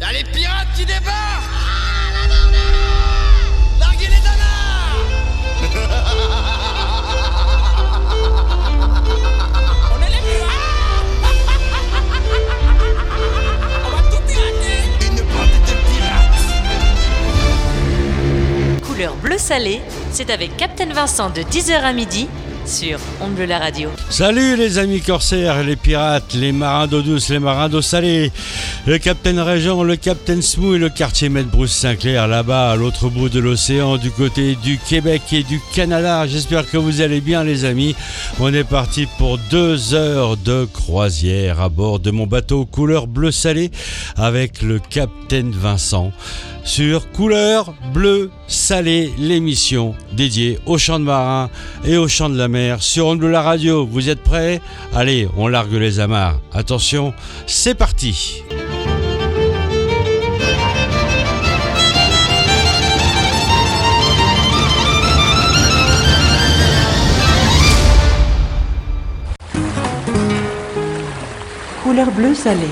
Y'a les pirates qui débarquent. Ah, la Larguez les On est les pirates. On va tout pirater. Une bande de pirates. Couleur bleu salé, c'est avec Captain Vincent de 10h à midi sur On Bleu la radio. Salut les amis corsaires, les pirates, les marins d'eau douce, les marins d'eau salée, le capitaine Régent, le capitaine Smou et le quartier maître Bruce Sinclair là-bas à l'autre bout de l'océan du côté du Québec et du Canada. J'espère que vous allez bien les amis. On est parti pour deux heures de croisière à bord de mon bateau couleur bleu salé avec le capitaine Vincent sur Couleur Bleu Salé, l'émission dédiée aux champs de marins et aux champs de la mer sur On Bleu la radio. Vous êtes prêts? Allez, on largue les amarres. Attention, c'est parti Couleur bleu salé.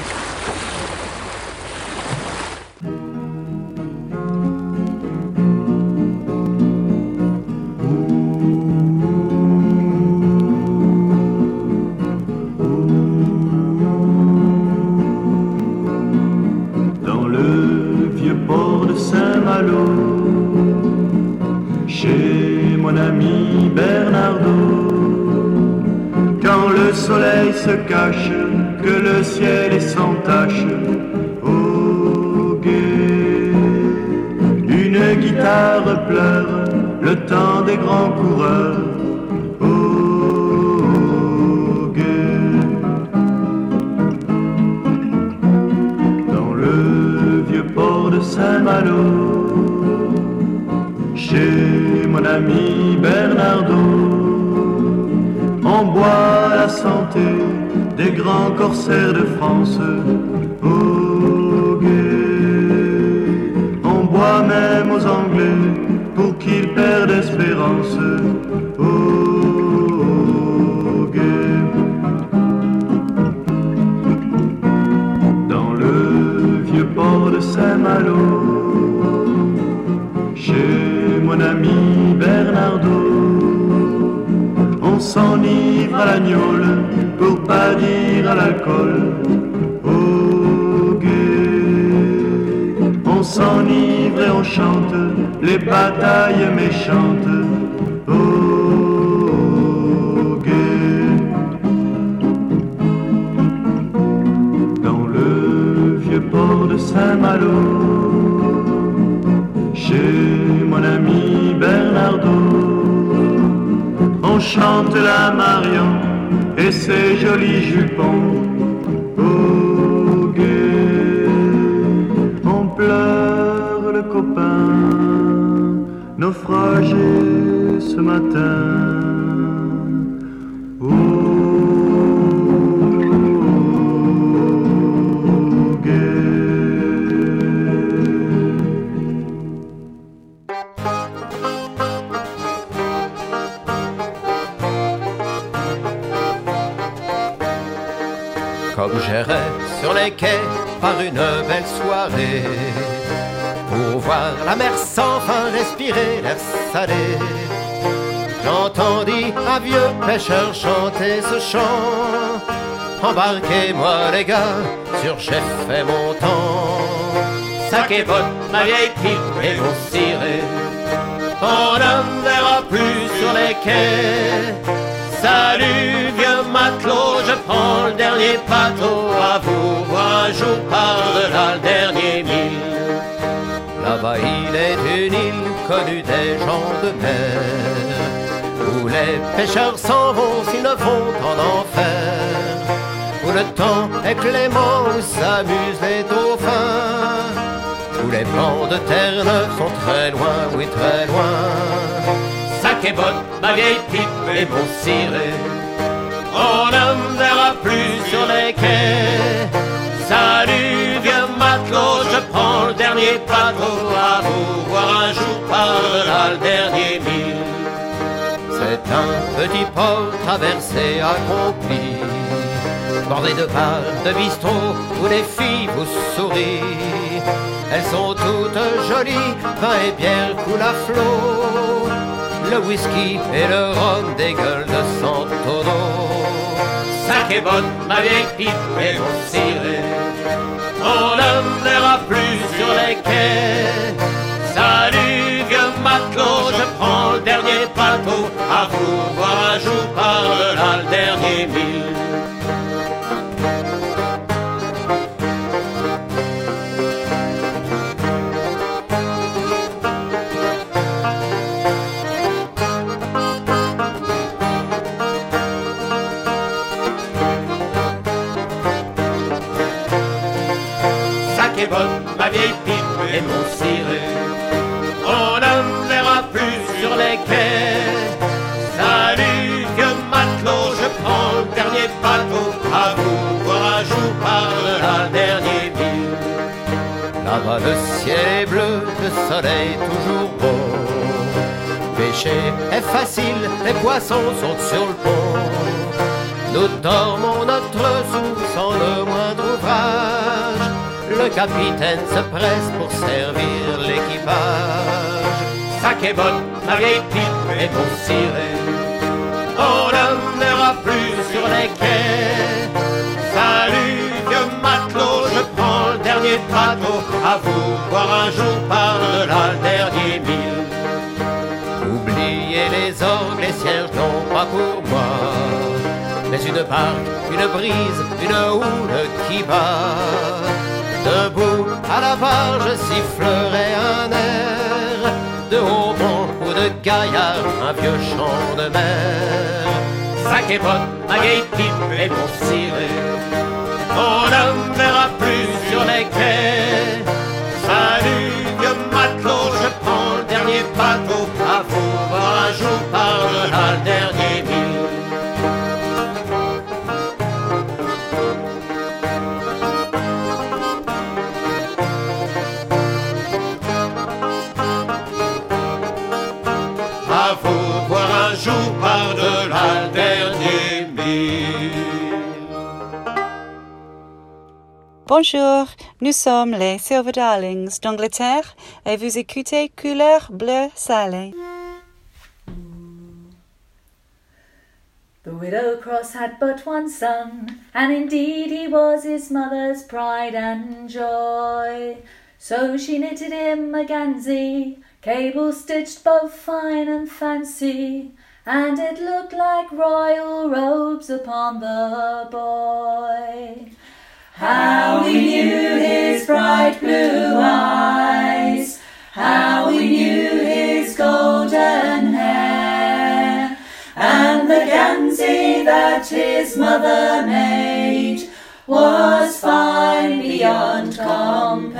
Corsaires chante les batailles méchantes. Au guet. dans le vieux port de Saint-Malo, chez mon ami Bernardo. On chante la Marion et ses jolis jupons. Comme j'irais sur les quais par une belle soirée. Pour voir la mer sans fin respirer l'air salé. J'entendis un vieux pêcheur chanter ce chant. Embarquez-moi les gars, sur j'ai fait mon temps Sac et botte, ma vieille pipe et mon ciré On ne verra plus sur les quais Salut vieux matelot, je prends le dernier bateau à vous. Voir un jour par-delà le dernier mille. Là-bas il est une île connue des gens de mer, où les pêcheurs s'en vont s'ils ne vont en enfer, où le temps est clément, où s'amusent les dauphins, où les bancs de terre neuve sont très loin, oui très loin ma vieille pipe et mon ciré. On ne verra plus sur les quais. Salut vieux matelot, je prends le dernier bateau à vous voir un jour par-delà le dernier mille. C'est un petit port traversé accompli bordée de bars, de bistrots où les filles vous sourient. Elles sont toutes jolies, vin et bière coulent à flot. Le whisky et le rhum des gueules de Santono. Sac est bonne, ma vieille pipe et mon ciré. On ne verra plus sur les quais. Salut vieux matelot, je prends le dernier bateau. À vous voir un jour par le dernier mille. Et mon ciré. On ne verra plus sur les quais. Salut, vieux matelot, je prends le dernier bateau. À vous voir un jour par la dernier mille. Là-bas, le ciel est bleu, le soleil toujours beau. Pêcher est facile, les poissons sont sur le pont. Nous dormons notre sou sans le ouvrage. Le capitaine se presse pour servir l'équipage. Sac est bonne, ma vieille pipe et mon ciré. On ne verra plus sur les quais. Salut, vieux matelot, je prends le dernier bateau. À vous voir un jour par là le dernier mille. Oubliez les orgues, les cierges, non pas pour moi. Mais une barque, une brise, une houle qui bat. Debout à la barre, je sifflerai un air. De haut ou de gaillard, un vieux chant de mer. Sac et bonne, ma vieille pipe et mon ciré. On ne verra plus sur les quais. Salut, vieux matelot, je prends le dernier bateau. Jour par là le dernier mille. Bonjour, nous sommes les Silver Darlings d'Angleterre et vous écoutez Couleur Bleu Salé. The widow Cross had but one son, and indeed he was his mother's pride and joy. So she knitted him a gansy, cable stitched both fine and fancy, and it looked like royal robes upon the boy. How he knew his bright blue eyes, how he knew his golden hair, and the gansy that his mother made was fine beyond compare.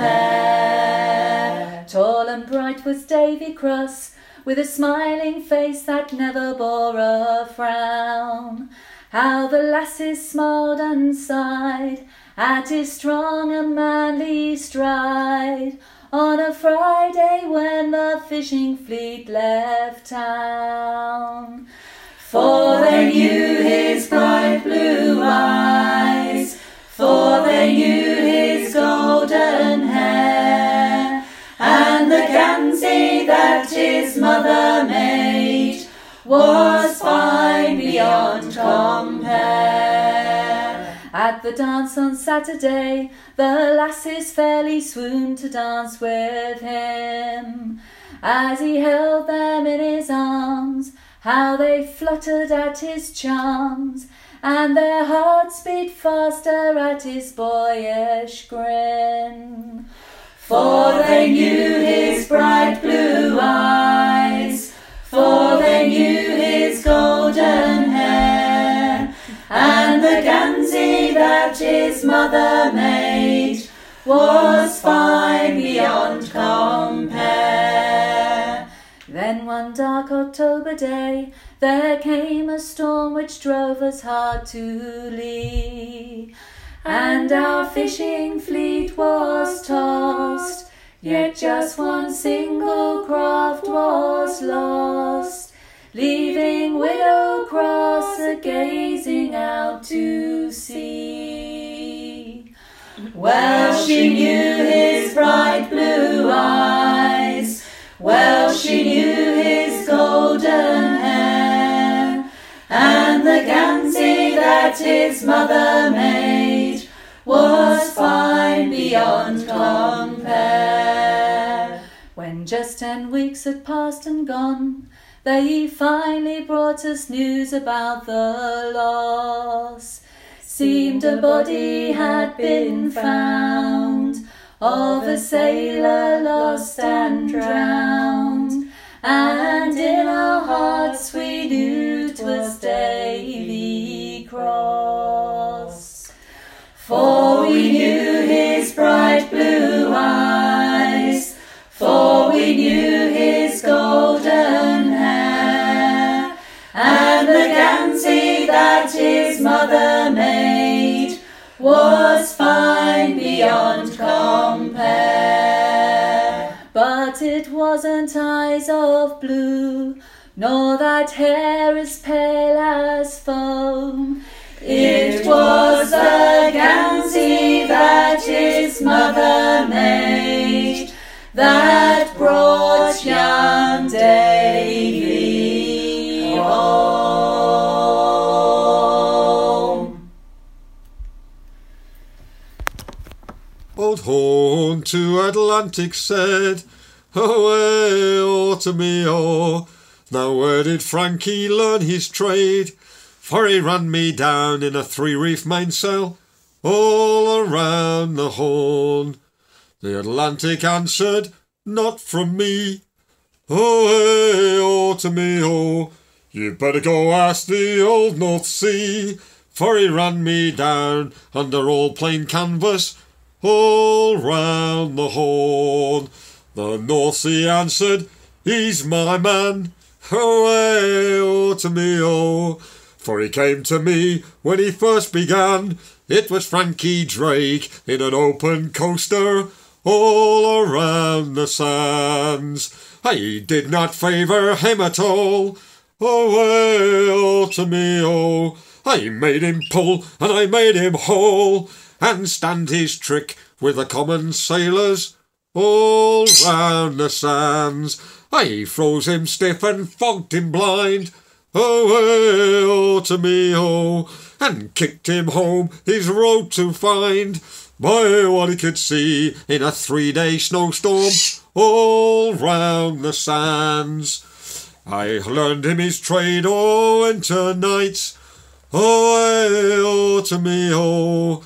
Tall and bright was Davy Cross, with a smiling face that never bore a frown. How the lasses smiled and sighed at his strong and manly stride on a Friday when the fishing fleet left town. For they knew his bright blue eyes, for they knew his golden hair, and the gansy that his mother made was fine beyond compare. At the dance on Saturday, the lasses fairly swooned to dance with him. As he held them in his arms, how they fluttered at his charms, and their hearts beat faster at his boyish grin. For they knew his bright blue eyes, for they knew his golden hair, and the gansy that his mother made was fine beyond compare. Then one dark October day there came a storm which drove us hard to lee, and our fishing fleet was tossed, yet just one single craft was lost, leaving Widow Cross a gazing out to sea. Well, she knew his bright blue eyes. Well, she knew his golden hair. And the Gansey that his mother made was fine beyond compare. When just ten weeks had passed and gone, they finally brought us news about the loss. Seemed a body had been found of a sailor lost and drowned, and in our hearts we knew 'twas Davy Cross. For we knew his bright blue eyes, for we knew his golden hair, and the Gansey that his mother made was fine beyond compare. But it wasn't eyes of blue, nor to Atlantic said, Away, oh to me, oh. Now where did Frankie learn his trade? For he ran me down in a three-reef mainsail, all around the Horn. The Atlantic answered, Not from me. Away, oh to me, oh. You better go ask the old North Sea, for he ran me down under all plain canvas, all round the Horn. The North Sea answered, He's my man. Away, oh to me, oh. For he came to me when he first began. It was Frankie Drake in an open coaster, all around the sands. I did not favour him at all. Away, oh to me, oh. I made him pull and I made him haul and stand his trick with the common sailors all round the sands. I froze him stiff and fogged him blind. Away, oh to me, oh, and kicked him home his road to find. By what he could see in a three-day snowstorm all round the sands. I learned him his trade, oh, winter nights. Away, oh to me, oh,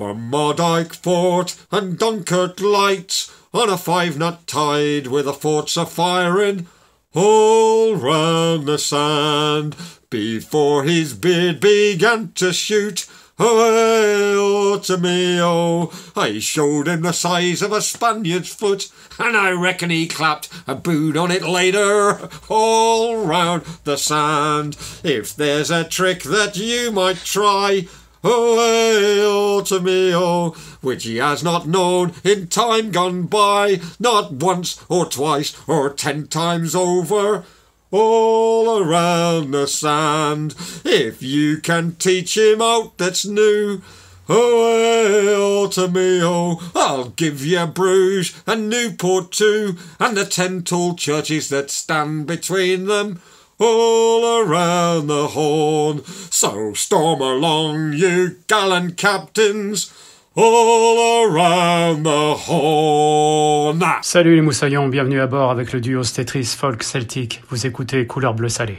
from Mardyke Fort and Dunkirk lights on a five-knot tide with the forts a firing all round the sand before his beard began to shoot. Away, oh to me, oh, I showed him the size of a Spaniard's foot, and I reckon he clapped a boot on it later, all round the sand. If there's a trick that you might try, Away, to me, oh, which he has not known in time gone by, not once or twice or ten times over, all around the sand. If you can teach him out that's new, oh to me, oh, I'll give you Bruges and Newport too, and the ten tall churches that stand between them all around the horn. So storm along, you gallant captains, all around the horn. Salut les moussaillons, bienvenue à bord avec le duo Stetris Folk Celtic. Vous écoutez Couleur Bleu Salé.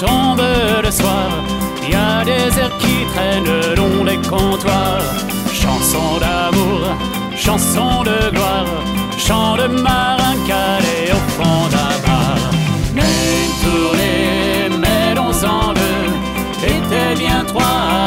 Tombe le soir, il y a des airs qui traînent le long des comptoirs. Chansons d'amour, chansons de gloire, chants de marin calé au fond d'un bar. Mais une tournée, mêlons-en deux, était bien trois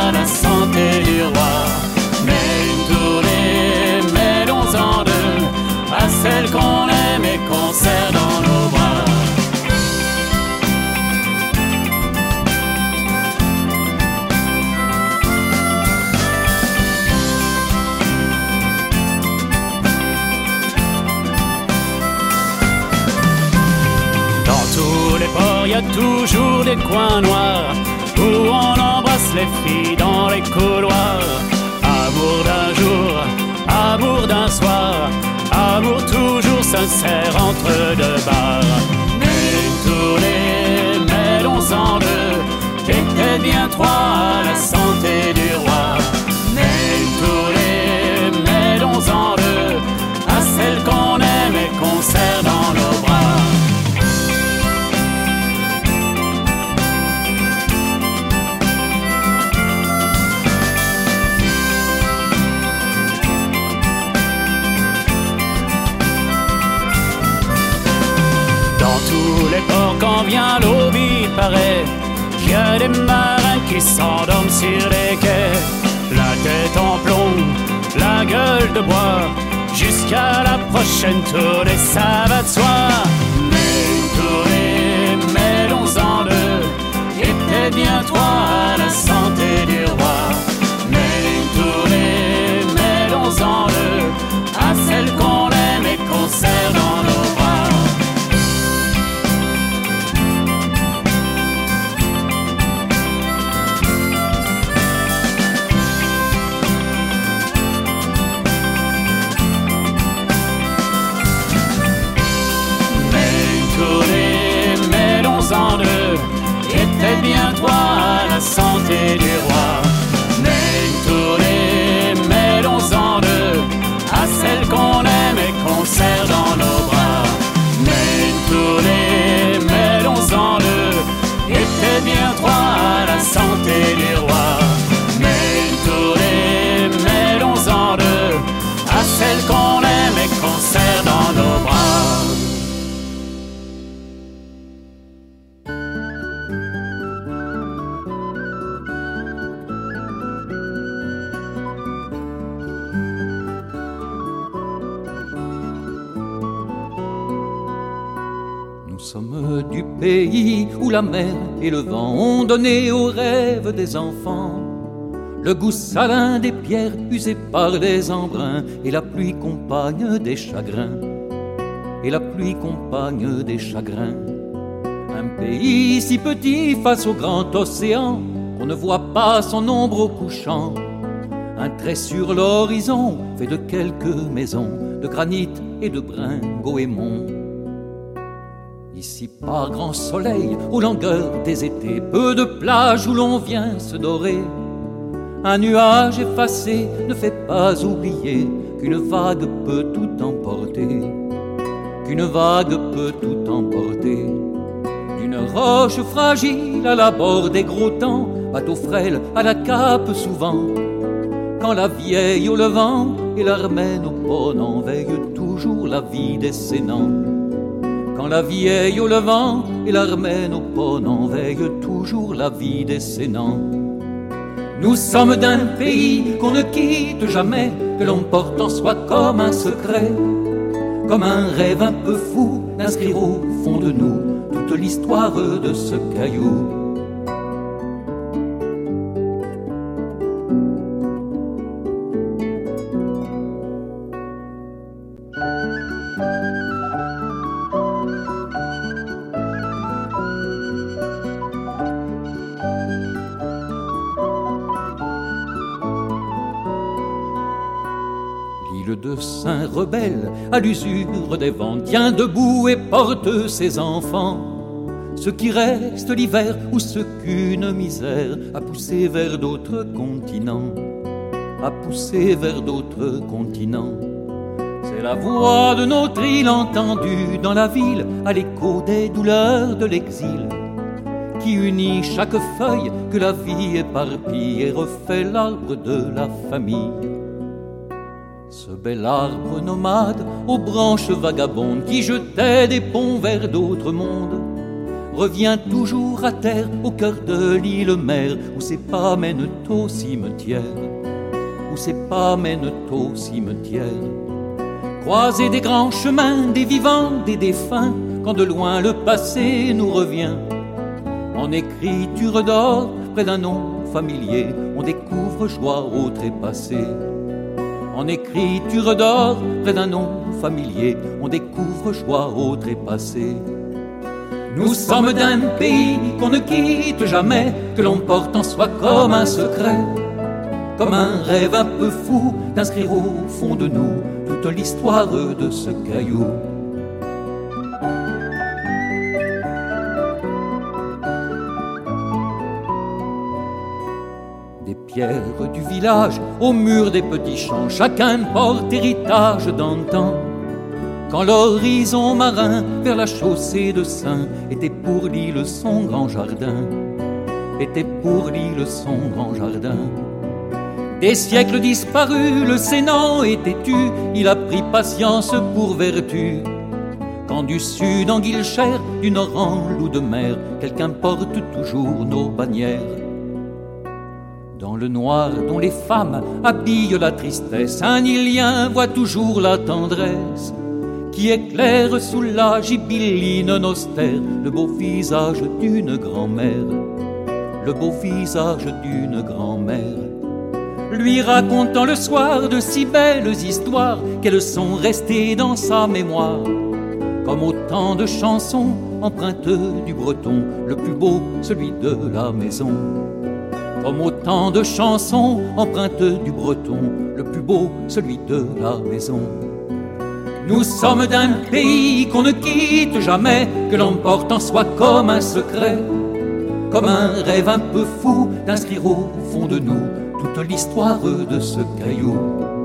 y a toujours des coins noirs où on embrasse les filles dans les couloirs. Amour d'un jour, amour d'un soir, amour toujours sincère entre deux bars. Mais une tournée, mêlons-en deux, qu'était bien trois à la santé du roi. Ports, quand vient l'aube, il paraît qu'il y a des marins qui s'endorment sur les quais. La tête en plomb, la gueule de bois, jusqu'à la prochaine tournée, ça va de soi. Mais une tournée, mêlons-en deux, était bien trois à la santé du santé du la mer et le vent ont donné aux rêves des enfants le goût salin des pierres usées par les embruns et la pluie compagne des chagrins. Et la pluie compagne des chagrins. Un pays si petit face au grand océan qu'on ne voit pas son ombre au couchant. Un trait sur l'horizon fait de quelques maisons de granit et de brin goémon. Ici par grand soleil, aux longueurs des étés, peu de plages où l'on vient se dorer. Un nuage effacé ne fait pas oublier qu'une vague peut tout emporter, qu'une vague peut tout emporter. D'une roche fragile à la bord des gros temps, bateau frêle à la cape souvent. Quand la vieille au levant et l'armène au ponant veille toujours la vie des sénants. Quand la vieille au levant et l'armène au ponant veille toujours la vie des sénants. Nous sommes d'un pays qu'on ne quitte jamais, que l'on porte en soi comme un secret, comme un rêve un peu fou d'inscrire au fond de nous toute l'histoire de ce caillou. L'usure des vents, tient debout et porte ses enfants. Ceux qui restent l'hiver ou ceux qu'une misère a poussé vers d'autres continents, a poussé vers d'autres continents. C'est la voix de notre île entendue dans la ville, à l'écho des douleurs de l'exil, qui unit chaque feuille que la vie éparpille et refait l'arbre de la famille. Bel arbre nomade aux branches vagabondes qui jetait des ponts vers d'autres mondes revient toujours à terre au cœur de l'île mère où ses pas mènent au cimetière, où ses pas mènent au cimetière. Croiser des grands chemins, des vivants, des défunts, quand de loin le passé nous revient. En écriture d'or, près d'un nom familier, on découvre joie au trépassé. En écriture d'or, près d'un nom familier, on découvre joie au trépassé. Nous sommes d'un pays qu'on ne quitte jamais, que l'on porte en soi comme un secret, comme un rêve un peu fou d'inscrire au fond de nous toute l'histoire de ce caillou. Pierres du village au mur des petits champs, chacun porte héritage d'antan. Quand l'horizon marin vers la chaussée de Saint était pour l'île son grand jardin, était pour l'île son grand jardin. Des siècles disparus, le sénat était tu, il a pris patience pour vertu. Quand du sud en Guilcher, du nord en loup de mer, quelqu'un porte toujours nos bannières. Noir dont les femmes habillent la tristesse, un Ilien voit toujours la tendresse qui éclaire sous la gibelline austère le beau visage d'une grand-mère, le beau visage d'une grand-mère. Lui racontant le soir de si belles histoires qu'elles sont restées dans sa mémoire, comme autant de chansons empreintes du breton, le plus beau, celui de la maison. Comme autant de chansons empreintes du breton, le plus beau, celui de la maison. Nous sommes d'un pays qu'on ne quitte jamais, que l'on porte en soi comme un secret, comme un rêve un peu fou d'inscrire au fond de nous toute l'histoire de ce caillou.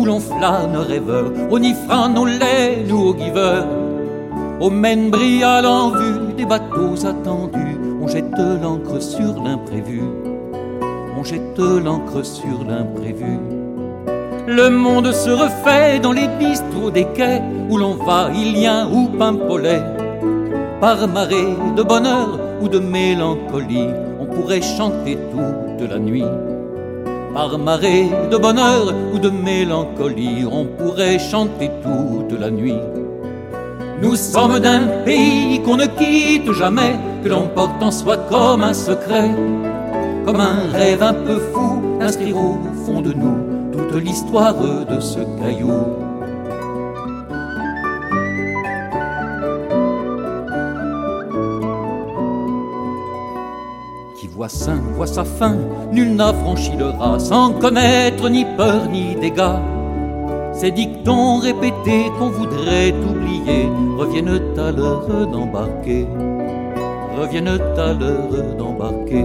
Où l'on flâne rêveur, y fera nos laines ou au giver. Au mène brillal en vue des bateaux attendus, on jette l'encre sur l'imprévu. On jette l'encre sur l'imprévu. Le monde se refait dans les bistrots des quais où l'on va, Ilien ou Pimpolet. Par marée de bonheur ou de mélancolie, on pourrait chanter toute la nuit. Par marée de bonheur ou de mélancolie, on pourrait chanter toute la nuit. Nous sommes d'un pays qu'on ne quitte jamais, que l'on porte en soi comme un secret, comme un rêve un peu fou d'inscrire au fond de nous toute l'histoire de ce caillou. Voit sa fin, nul n'a franchi le rat sans connaître ni peur ni dégâts. Ces dictons répétés qu'on voudrait oublier reviennent à l'heure d'embarquer, reviennent à l'heure d'embarquer.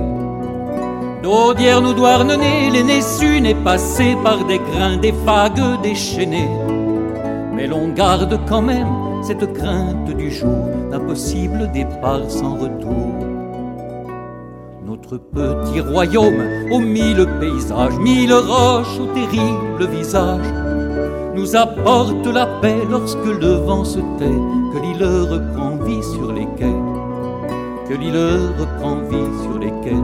D'audière nous douarnenez, l'aîné su n'est passé par des grains, des vagues déchaînées. Mais l'on garde quand même cette crainte du jour d'un possible départ sans retour. Petit royaume aux mille paysages, mille roches au terrible visage, nous apporte la paix lorsque le vent se tait, que l'île reprend vie sur les quais, que l'île reprend vie sur les quais.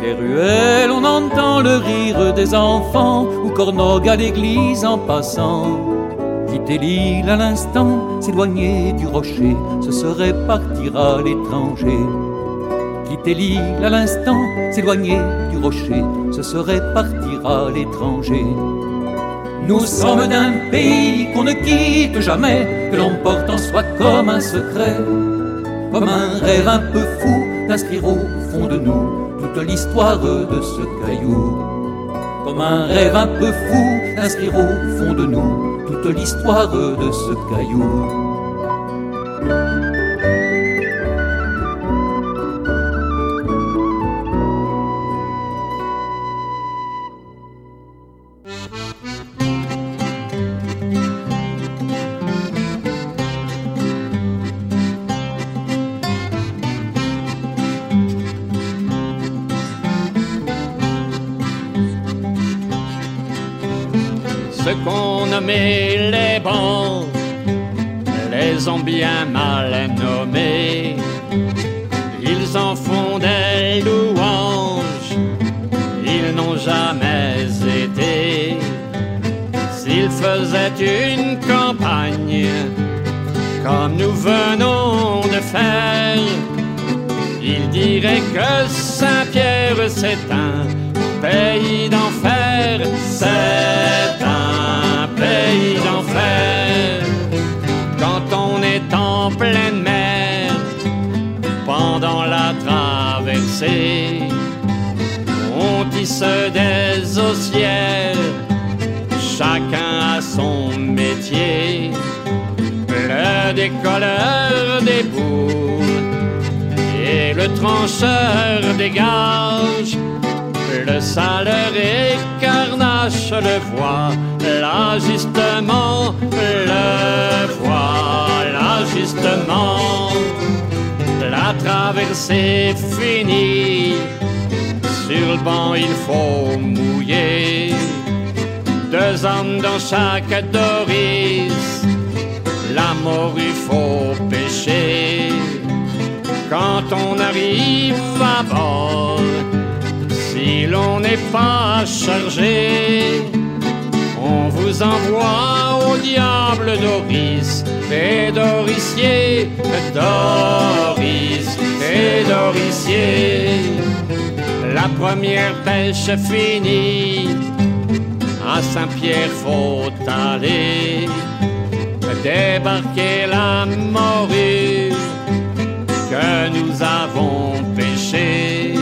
Des ruelles, on entend le rire des enfants, ou Cornog à l'église en passant. Quitter l'île à l'instant, s'éloigner du rocher, ce serait partir à l'étranger. Quitter l'île à l'instant, s'éloigner du rocher, ce serait partir à l'étranger. Nous sommes d'un pays qu'on ne quitte jamais, que l'on porte en soi comme un secret, comme un rêve un peu fou d'inscrire au fond de nous toute l'histoire de ce caillou. comme un rêve un peu fou, inscrire au fond de nous toute l'histoire de ce caillou. Ils en font des louanges, ils n'ont jamais été. S'ils faisaient une campagne comme nous venons de faire, ils diraient que Saint-Pierre c'est un pays d'enfer, c'est un pays d'enfer. Quand on est en pleine on tisse des ossières, chacun a son métier. Le décolleur des boules et le trancheur des gages le saleur écarnache le voit, là justement, le voit, là justement. La traversée finie, sur le banc il faut mouiller. Deux hommes dans chaque doris, la mort il faut pêcher. Quand on arrive à bord, si l'on n'est pas chargé, on vous envoie au diable Doris et Doricier, Doris et Doricier. La première pêche finie, à Saint-Pierre faut aller, débarquer la morue que nous avons pêchée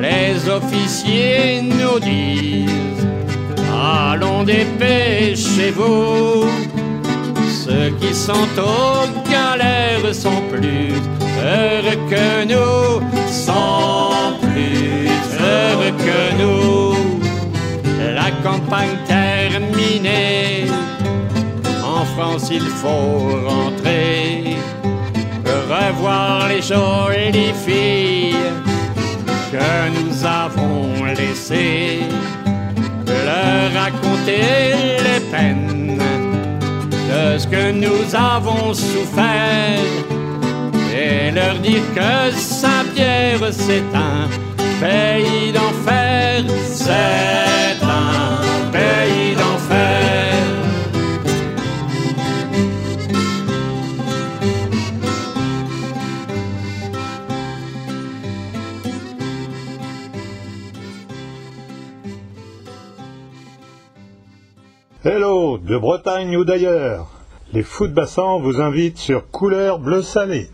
les officiers nous disent Allons dépêchez-vous. Ceux qui sont aux galères sont plus heureux que nous, sont plus heureux que nous. La campagne terminée, en France il faut rentrer, revoir les jolies filles que nous avons laissé, leur raconter les peines de ce que nous avons souffert et leur dire que Saint-Pierre c'est un pays d'enfer, c'est Hello, de Bretagne ou d'ailleurs. Les fous vous invitent sur Couleur Bleu Salé.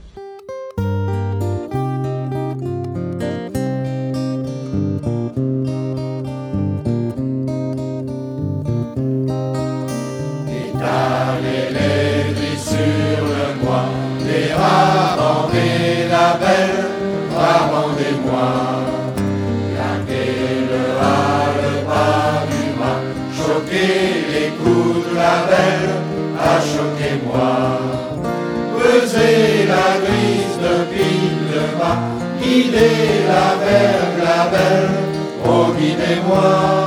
La vergue, la belle, oh guidez-moi.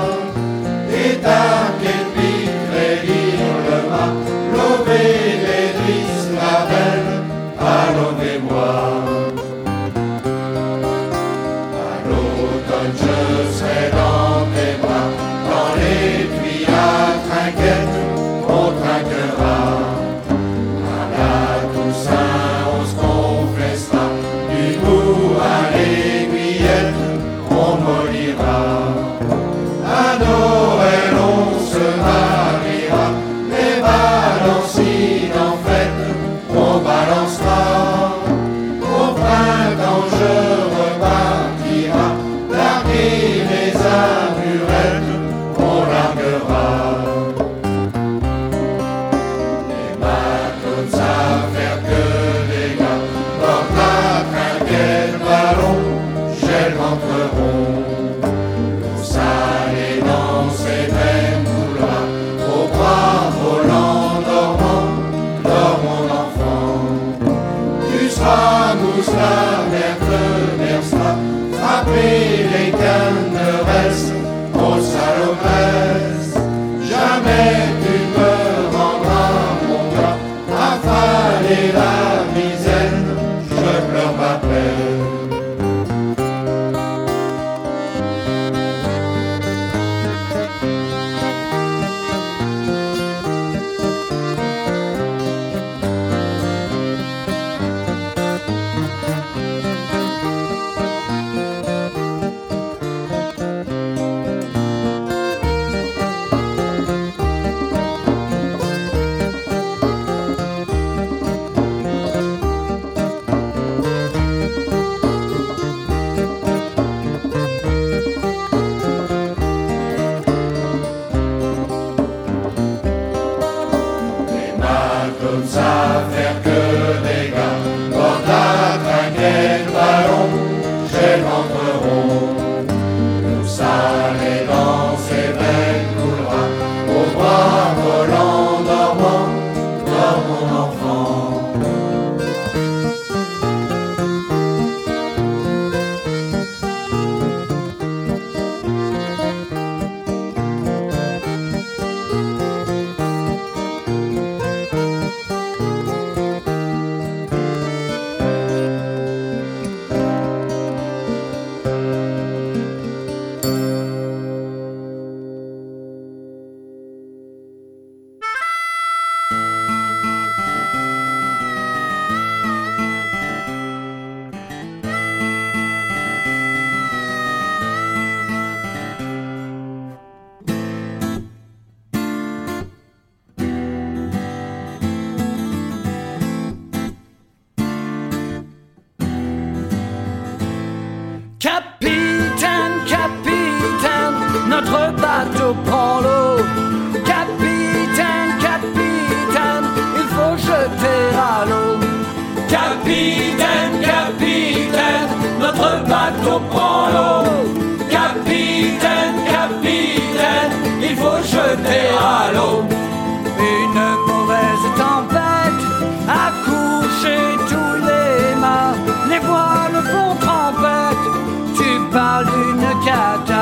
Tu parles d'une cata.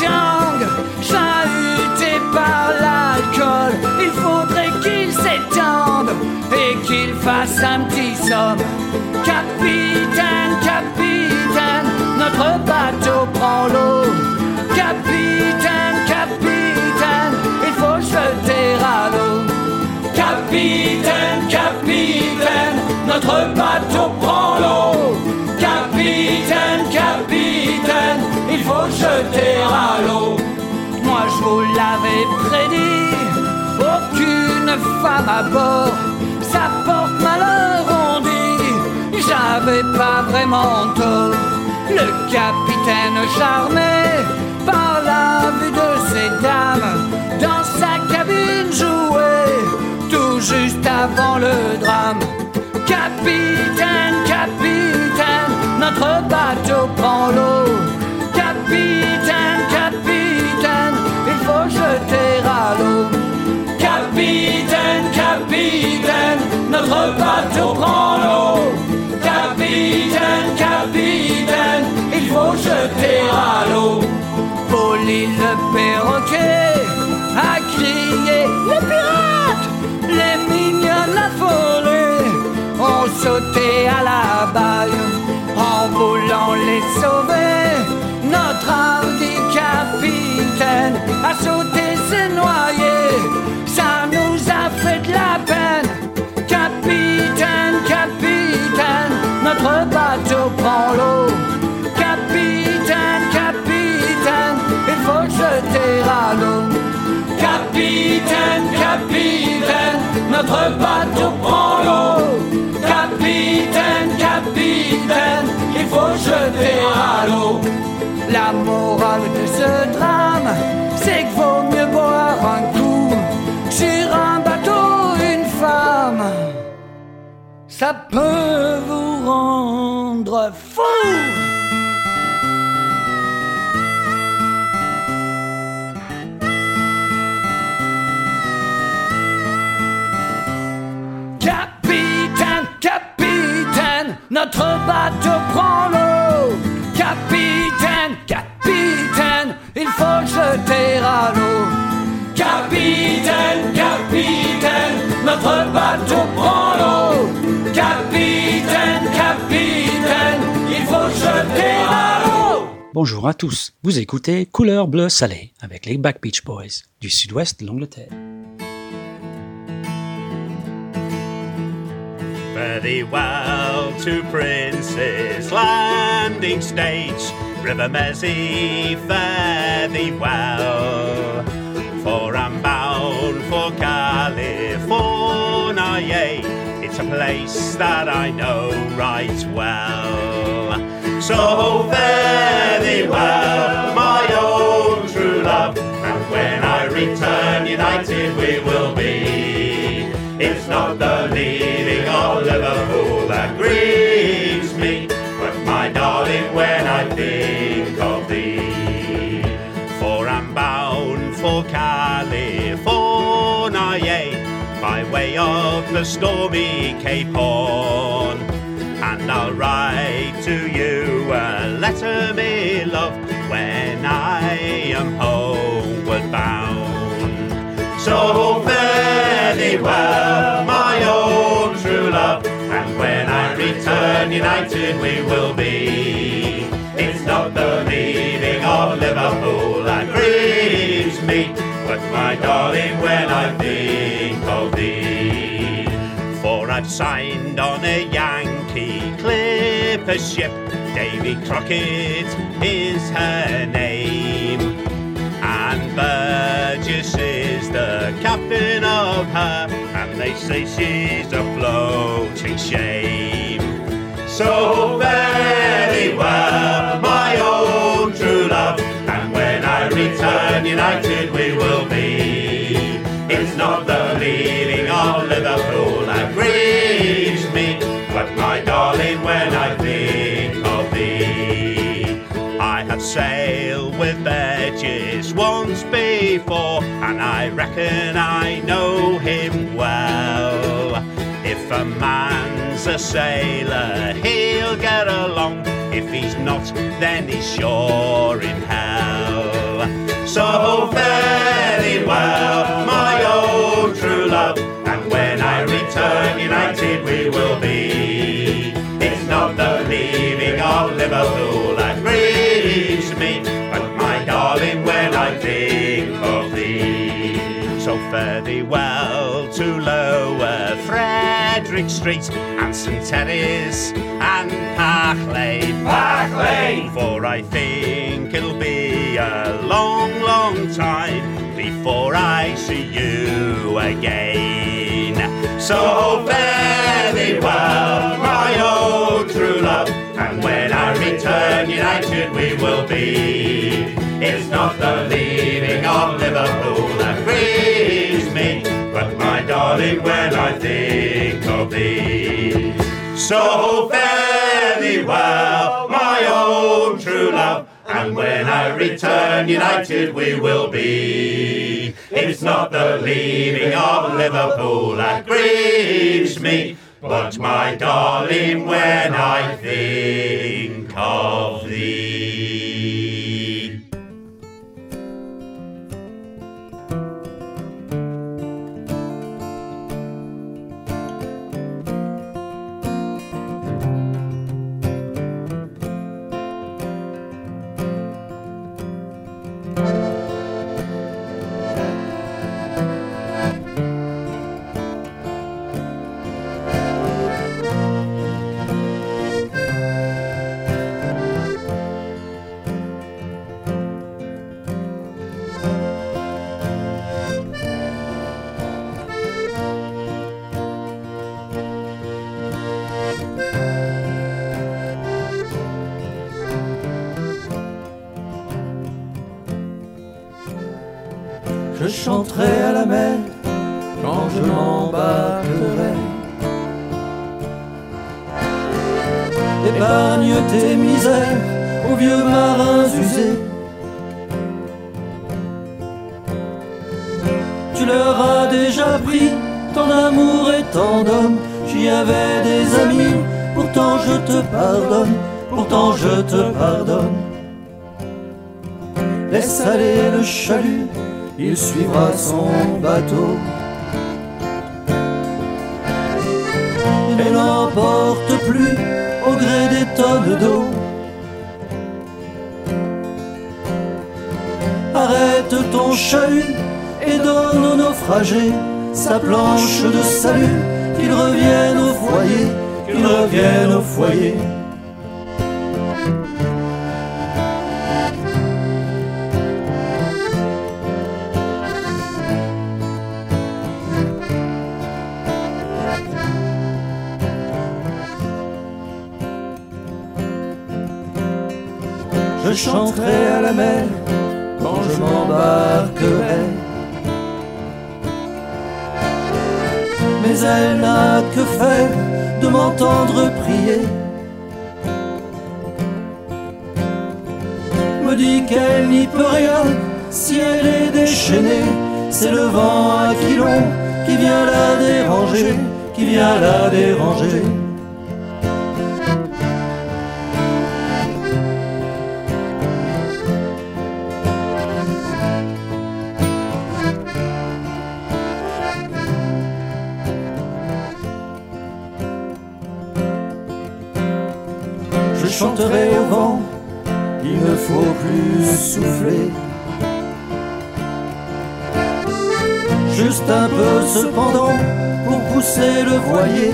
Tangues, chahuté par l'alcool. Il faudrait qu'il s'étende et qu'il fasse un petit somme. Capitaine, capitaine, notre bateau prend l'eau. Capitaine, capitaine, il faut jeter à l'eau. Capitaine, capitaine, notre bateau prend l'eau. Faut jeter à l'eau. Moi je vous l'avais prédit, aucune femme à bord, ça porte malheur on dit. J'avais pas vraiment tort. Le capitaine charmé par la vue de ces dames dans sa cabine jouait tout juste avant le drame. Capitaine, capitaine, notre bateau prend l'eau. Capitaine, notre bateau prend l'eau. Capitaine, capitaine, il faut jeter à l'eau. Poli le perroquet a crié les pirates, les mignonnes affolées ont sauté à la baille en voulant les sauver. Notre hardi capitaine a sauté, s'est noyé, ça nous a fait de la peine. Capitaine, capitaine, notre bateau prend l'eau. Capitaine, capitaine, il faut jeter à l'eau. Capitaine, capitaine, notre bateau prend l'eau. Capitaine, capitaine, il faut jeter à l'eau. La morale de ce drame, c'est qu'il vaut mieux boire un Ça peut vous rendre fou. Capitaine, capitaine, notre bateau prend l'eau. Capitaine, capitaine, il faut jeter à l'eau. Notre bateau prend l'eau. Capitaine, capitaine, il faut jeter à l'eau. Bonjour à tous, vous écoutez Couleur bleu salé avec les Back Beach Boys du sud-ouest de l'Angleterre. Fare thee well to Prince's Landing Stage, River Mersey, fare thee well. For for California, yea, it's a place that I know right well. So fare thee well, my own true love, and when I return, united we will be. It's not the leaving of Liverpool that grieves me, but my darling, when I think of thee. For I'm bound for California, of the stormy Cape Horn. And I'll write to you a letter, me love, when I am homeward bound. So fare well, my own true love, and when I return, united we will be. It's not the leaving of Liverpool that grieves me, but my darling, when I think of thee. I've signed on a Yankee clipper ship. Davy Crockett is her name. And Burgess is the captain of her, and they say she's a floating shame. So very well, my own true love, and when I return, united we will be. It's not the leaving before, and I reckon I know him well. If a man's a sailor, he'll get along. If he's not, then he's sure in hell. So very well, my old true love, and when I return, united we will be. It's not the leaving of Liverpool that grieves me, but my darling, when I think. Thee well to Lower Frederick Street and St Terry's and Park Lane. Park Lane! For I think it'll be a long, long time before I see you again. So fare thee well, my old true love, and when I return, united we will be. It's not the leaving of Liverpool darling, when I think of thee. So fare thee well, my own true love, and when I return, united we will be. It's not the leaving of Liverpool that grieves me, but my darling, when I think of je chanterai à suivra son bateau. Et n'emporte plus au gré des tonnes d'eau. Arrête ton chahut et donne aux naufragés sa planche de salut, qu'il revienne au foyer, qu'il revienne au foyer. Chanterai à la mer quand je m'embarquerai. Mais elle n'a que faire de m'entendre prier. Me dit qu'elle n'y peut rien si elle est déchaînée. C'est le vent à Quilon qui vient la déranger, qui vient la déranger. Faut plus souffler. Juste un peu cependant pour pousser le voilier.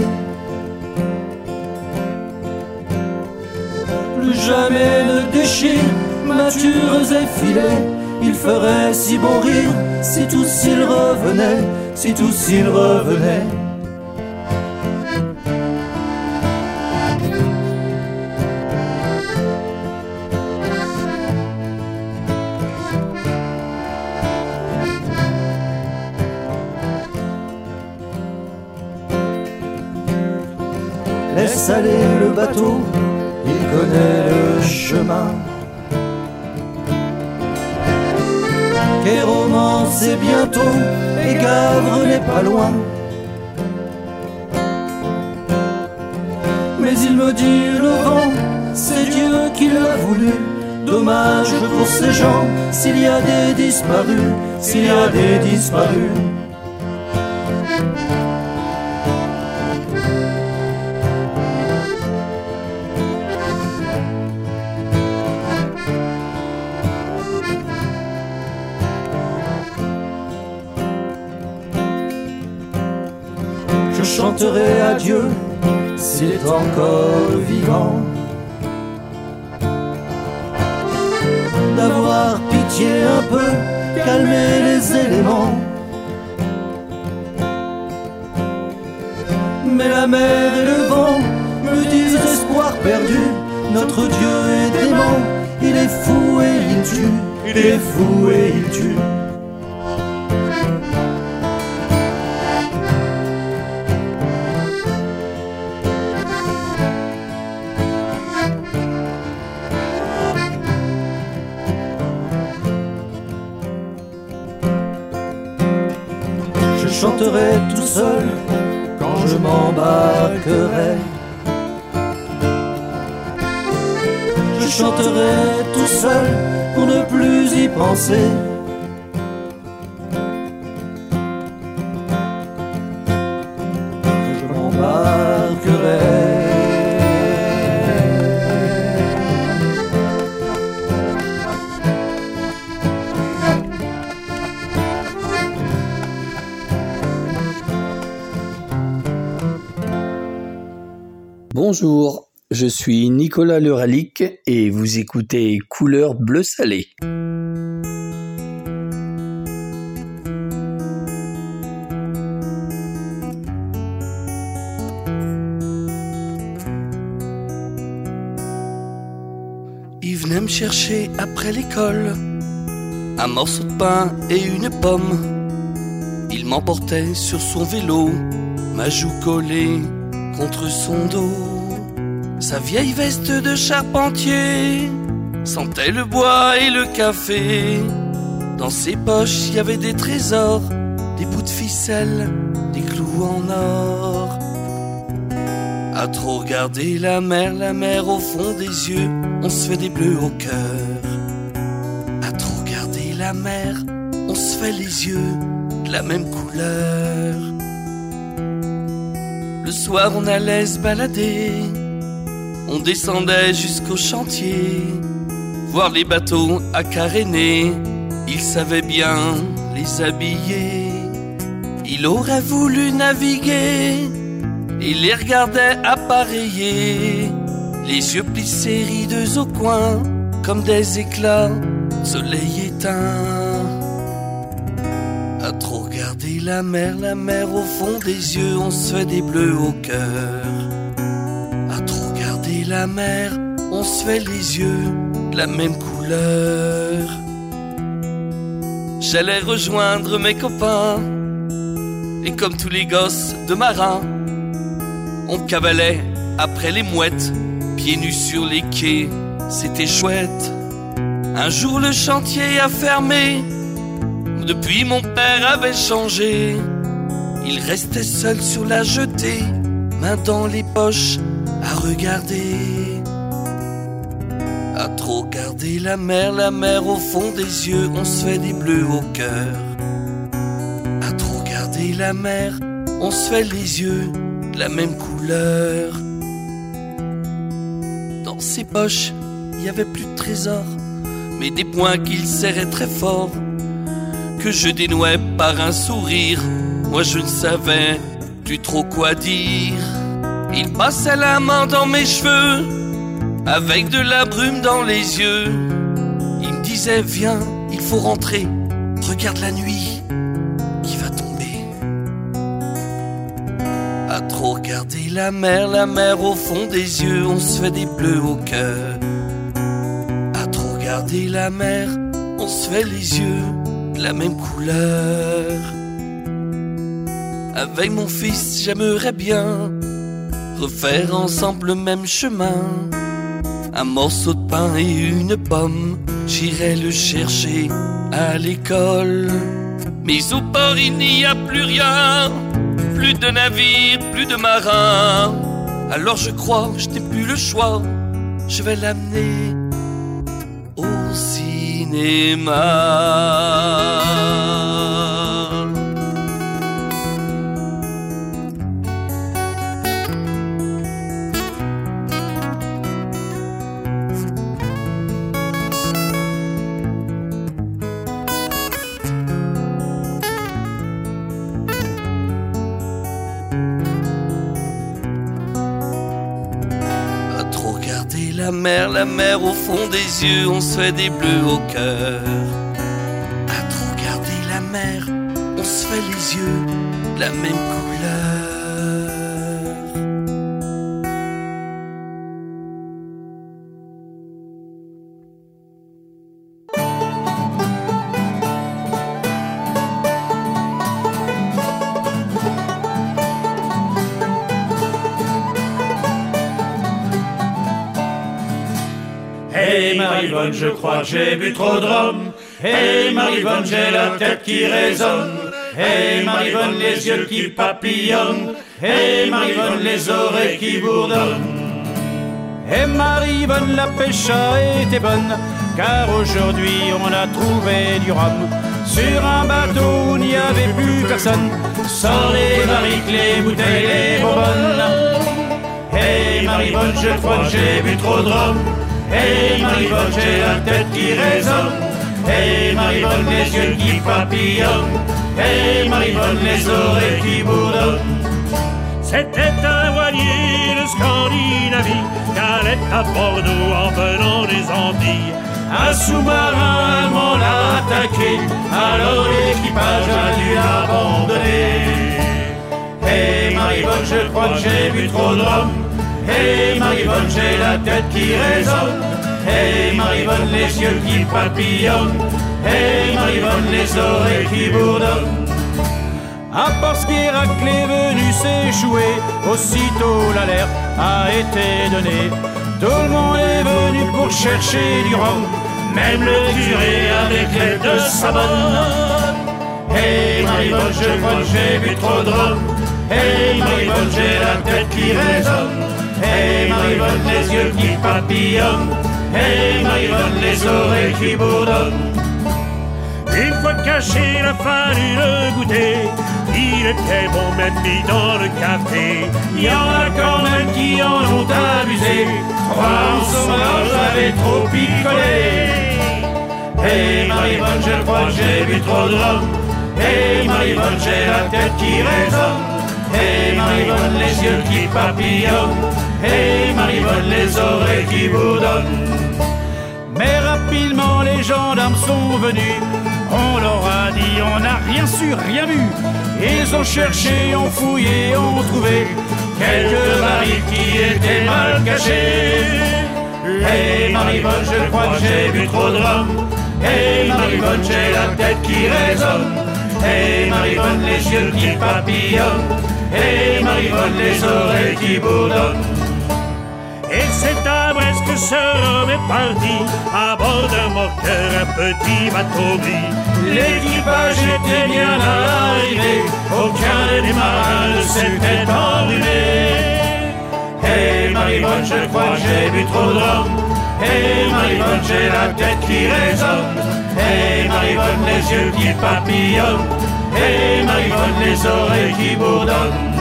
plus jamais ne déchire, matures et filets. Il ferait si bon rire si tous ils revenaient, si tous ils revenaient. Disparus, s'il y a des disparus. Je chanterai à Dieu s'il est encore vivant. D'avoir pitié un peu, calmer les éléments. Mais la mer et le vent me disent espoir perdu. Notre Dieu est dément, il est fou et il tue, il est fou et il tue. Seul quand je m'embarquerai. Je chanterai tout seul pour ne plus y penser. Bonjour, je suis Nicolas Leralic et vous écoutez Couleur bleu salé. Il venait me chercher après l'école un morceau de pain et une pomme. Il m'emportait sur son vélo, ma joue collée contre son dos. Sa vieille veste de charpentier sentait le bois et le café. Dans ses poches, il y avait des trésors, des bouts de ficelle, des clous en or. À trop regarder la mer, la mer au fond des yeux, on se fait des bleus au cœur. À trop regarder la mer, on se fait les yeux de la même couleur. Le soir, on allait se balader. On descendait jusqu'au chantier. Voir les bateaux à caréner. Il savait bien les habiller. Il aurait voulu naviguer. Il les regardait appareiller. Les yeux plissés, rideux au coin. Comme des éclats soleil éteint. À trop regarder la mer, la mer au fond des yeux, on se fait des bleus au cœur. Mer, on se fait les yeux de la même couleur. J'allais rejoindre mes copains, et comme tous les gosses de marins, on cavalait après les mouettes, pieds nus sur les quais, c'était chouette. Un jour le chantier a fermé, depuis mon père avait changé. Il restait seul sur la jetée, main dans les poches, à regarder. À trop regarder la mer, la mer au fond des yeux, on se fait des bleus au cœur. À trop regarder la mer, on se fait les yeux de la même couleur. Dans ses poches, il y avait plus de trésors, mais des points qu'il serrait très fort que je dénouais par un sourire. Moi je ne savais plus trop quoi dire. Il passait la main dans mes cheveux avec de la brume dans les yeux. Il me disait viens, il faut rentrer, regarde la nuit qui va tomber. À trop regarder la mer, la mer au fond des yeux, on se fait des bleus au cœur. À trop regarder la mer, on se fait les yeux de la même couleur. Avec mon fils, j'aimerais bien refaire ensemble le même chemin. Un morceau de pain et une pomme, j'irai le chercher à l'école. Mais au port, il n'y a plus rien, plus de navires, plus de marins. Alors je crois, je n'ai plus le choix, je vais l'amener au cinéma. La mer, la mer au fond des yeux, on se fait des bleus au cœur. À trop regarder la mer, on se fait les yeux de la même Je crois que j'ai bu trop de rhum. Hey Marivonne, j'ai la tête qui résonne. Hey Marivonne, les yeux qui papillonnent. Hey Marivonne, les oreilles qui bourdonnent. Et Marie-Bonne, la pêche a été bonne, car aujourd'hui on a trouvé du rhum. Sur un bateau où il n'y avait plus personne, sans les barriques, les bouteilles, les bonbonnes. Hey Marivonne, je crois que j'ai bu trop de rhum. Hey Marivonne, j'ai la tête qui résonne. Hey Marivonne, les yeux qui papillonnent. Hey Marivonne, les oreilles qui bourdonnent. C'était un voilier de Scandinavie qu'allait à Bordeaux en venant des Antilles. Un sous-marin allemand l'a attaqué, alors l'équipage a dû abandonner. Hey Marivonne, je crois que j'ai bu trop de rhum. Hey Marivonne, j'ai la tête qui résonne. Hey Marivonne, les yeux qui papillonnent. Hey Marivonne, les oreilles qui bourdonnent. À parce qu'Irak est venu s'échouer, aussitôt l'alerte a été donnée. Tout le monde est venu pour chercher du rhum, Même le curé avec l'aide de sa bonne. Hey Marivonne, je crois que j'ai bu trop de rhum. Hey Marivonne, j'ai la tête qui résonne. Hey Marivonne, les yeux qui papillonnent. Hey Marivonne, les oreilles qui bourdonnent. Une fois caché, il a fallu le goûter. Il était bon même mis dans le café. Il y en a quand même qui en ont abusé. Trois en sauvage avaient trop picolé. Hey Marivonne, je crois que j'ai bu trop de rhum. Hey Marivonne, j'ai la tête qui résonne. Hey Marivonne, les yeux qui papillonnent. Hey Marivonne, les oreilles qui bourdonnent. Mais rapidement les gendarmes sont venus. On leur a dit on n'a rien su, rien vu. Ils ont cherché, ont fouillé, ont trouvé quelques barils qui étaient mal cachés. Hey Marivonne, je crois que j'ai bu trop de rhum. Hey Marivonne, j'ai la tête qui résonne. Hey Marivonne, les yeux qui papillonnent. Hey Marivonne, les oreilles qui bourdonnent. C'est à Brest que ce homme est parti, à bord d'un moteur, un petit bateau gris? L'équipage était bien à l'arrivée, aucun des marins ne s'était enrhumé. Hey Marivonne, je crois que j'ai bu trop de. Hey Marivonne, j'ai la tête qui résonne. Hey Marivonne, les yeux qui papillonnent. Hey Marivonne, les oreilles qui bourdonnent.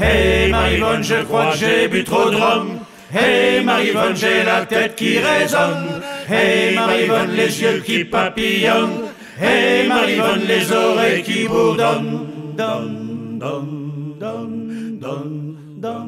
Hey Marivonne, je crois que j'ai bu trop de rhum. Hey Marivonne, j'ai la tête qui résonne. Hey Marivonne, les yeux qui papillonnent. Hey Marivonne, les oreilles qui bourdonnent. Don, don, don, don, don, don, don, don.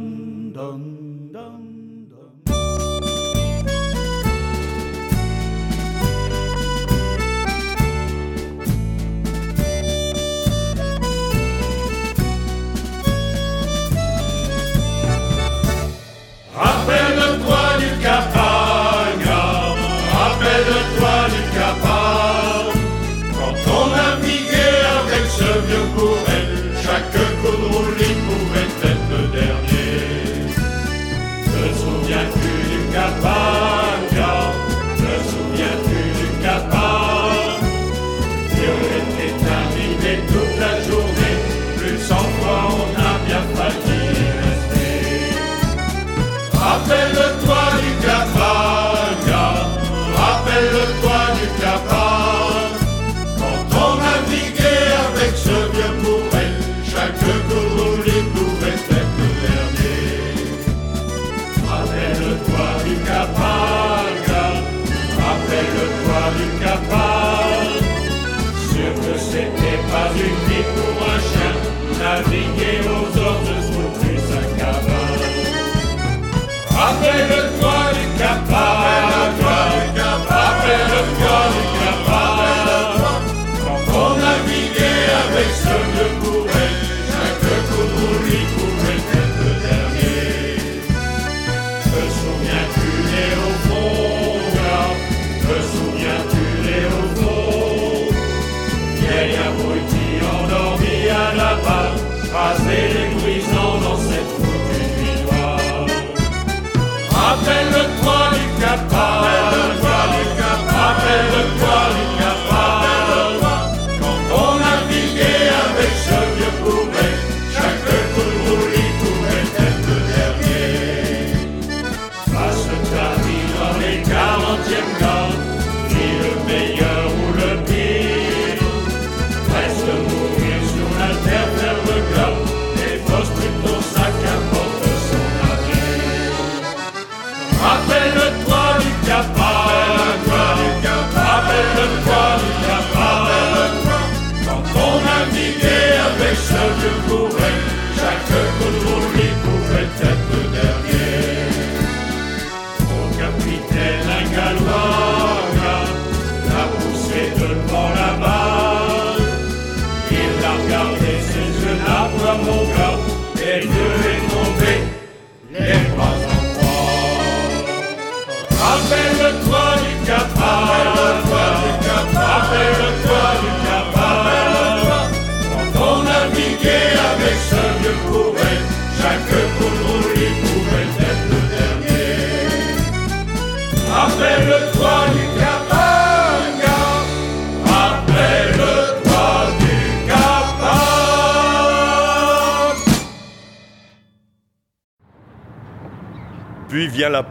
Bye. vem que écraser les brisants dans cette foutue nuit noire. Rappelle-toi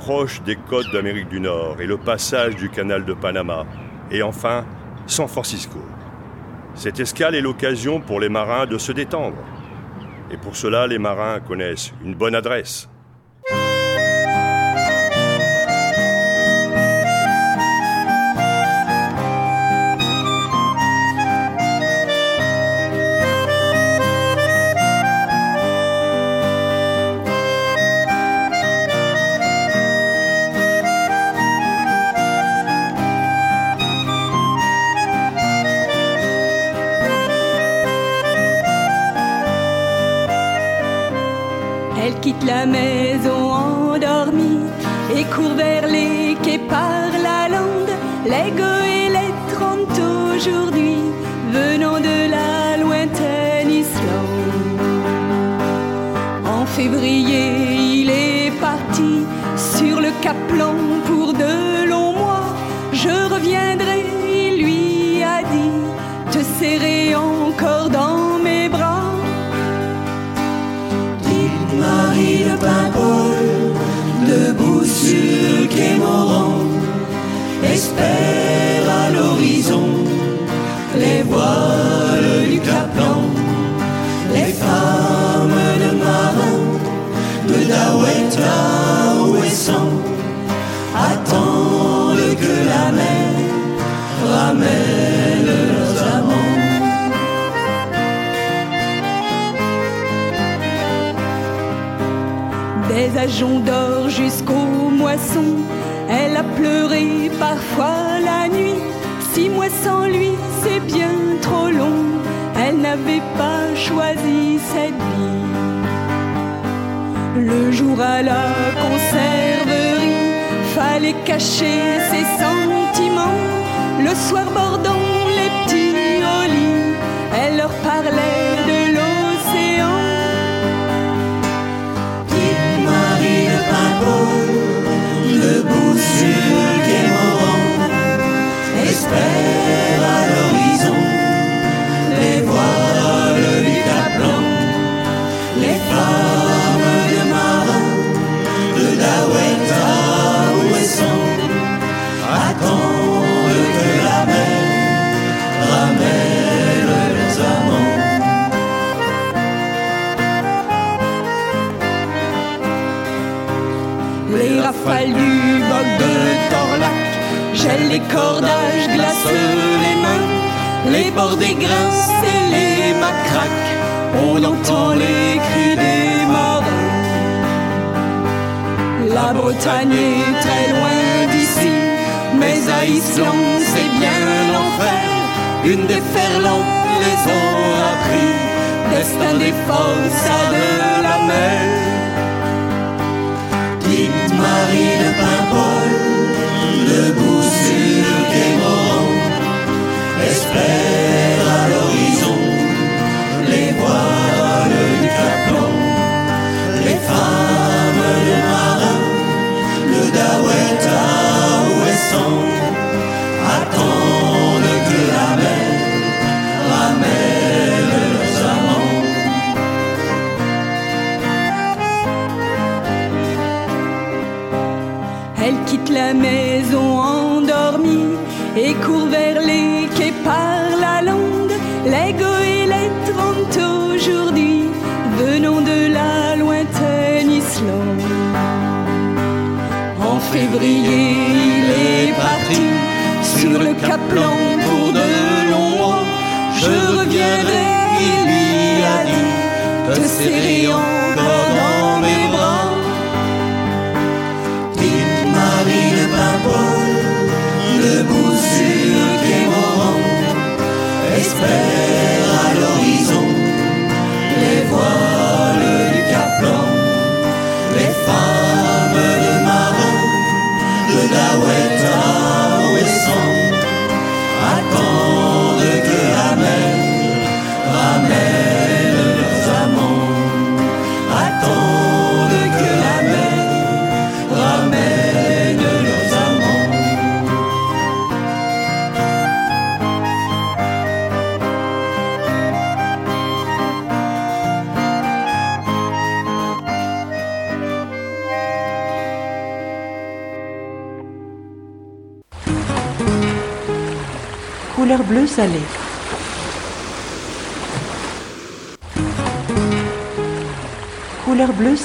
l'approche des côtes d'Amérique du Nord et le passage du canal de Panama, et enfin San Francisco. Cette escale est l'occasion pour les marins de se détendre. Et pour cela, les marins connaissent une bonne adresse.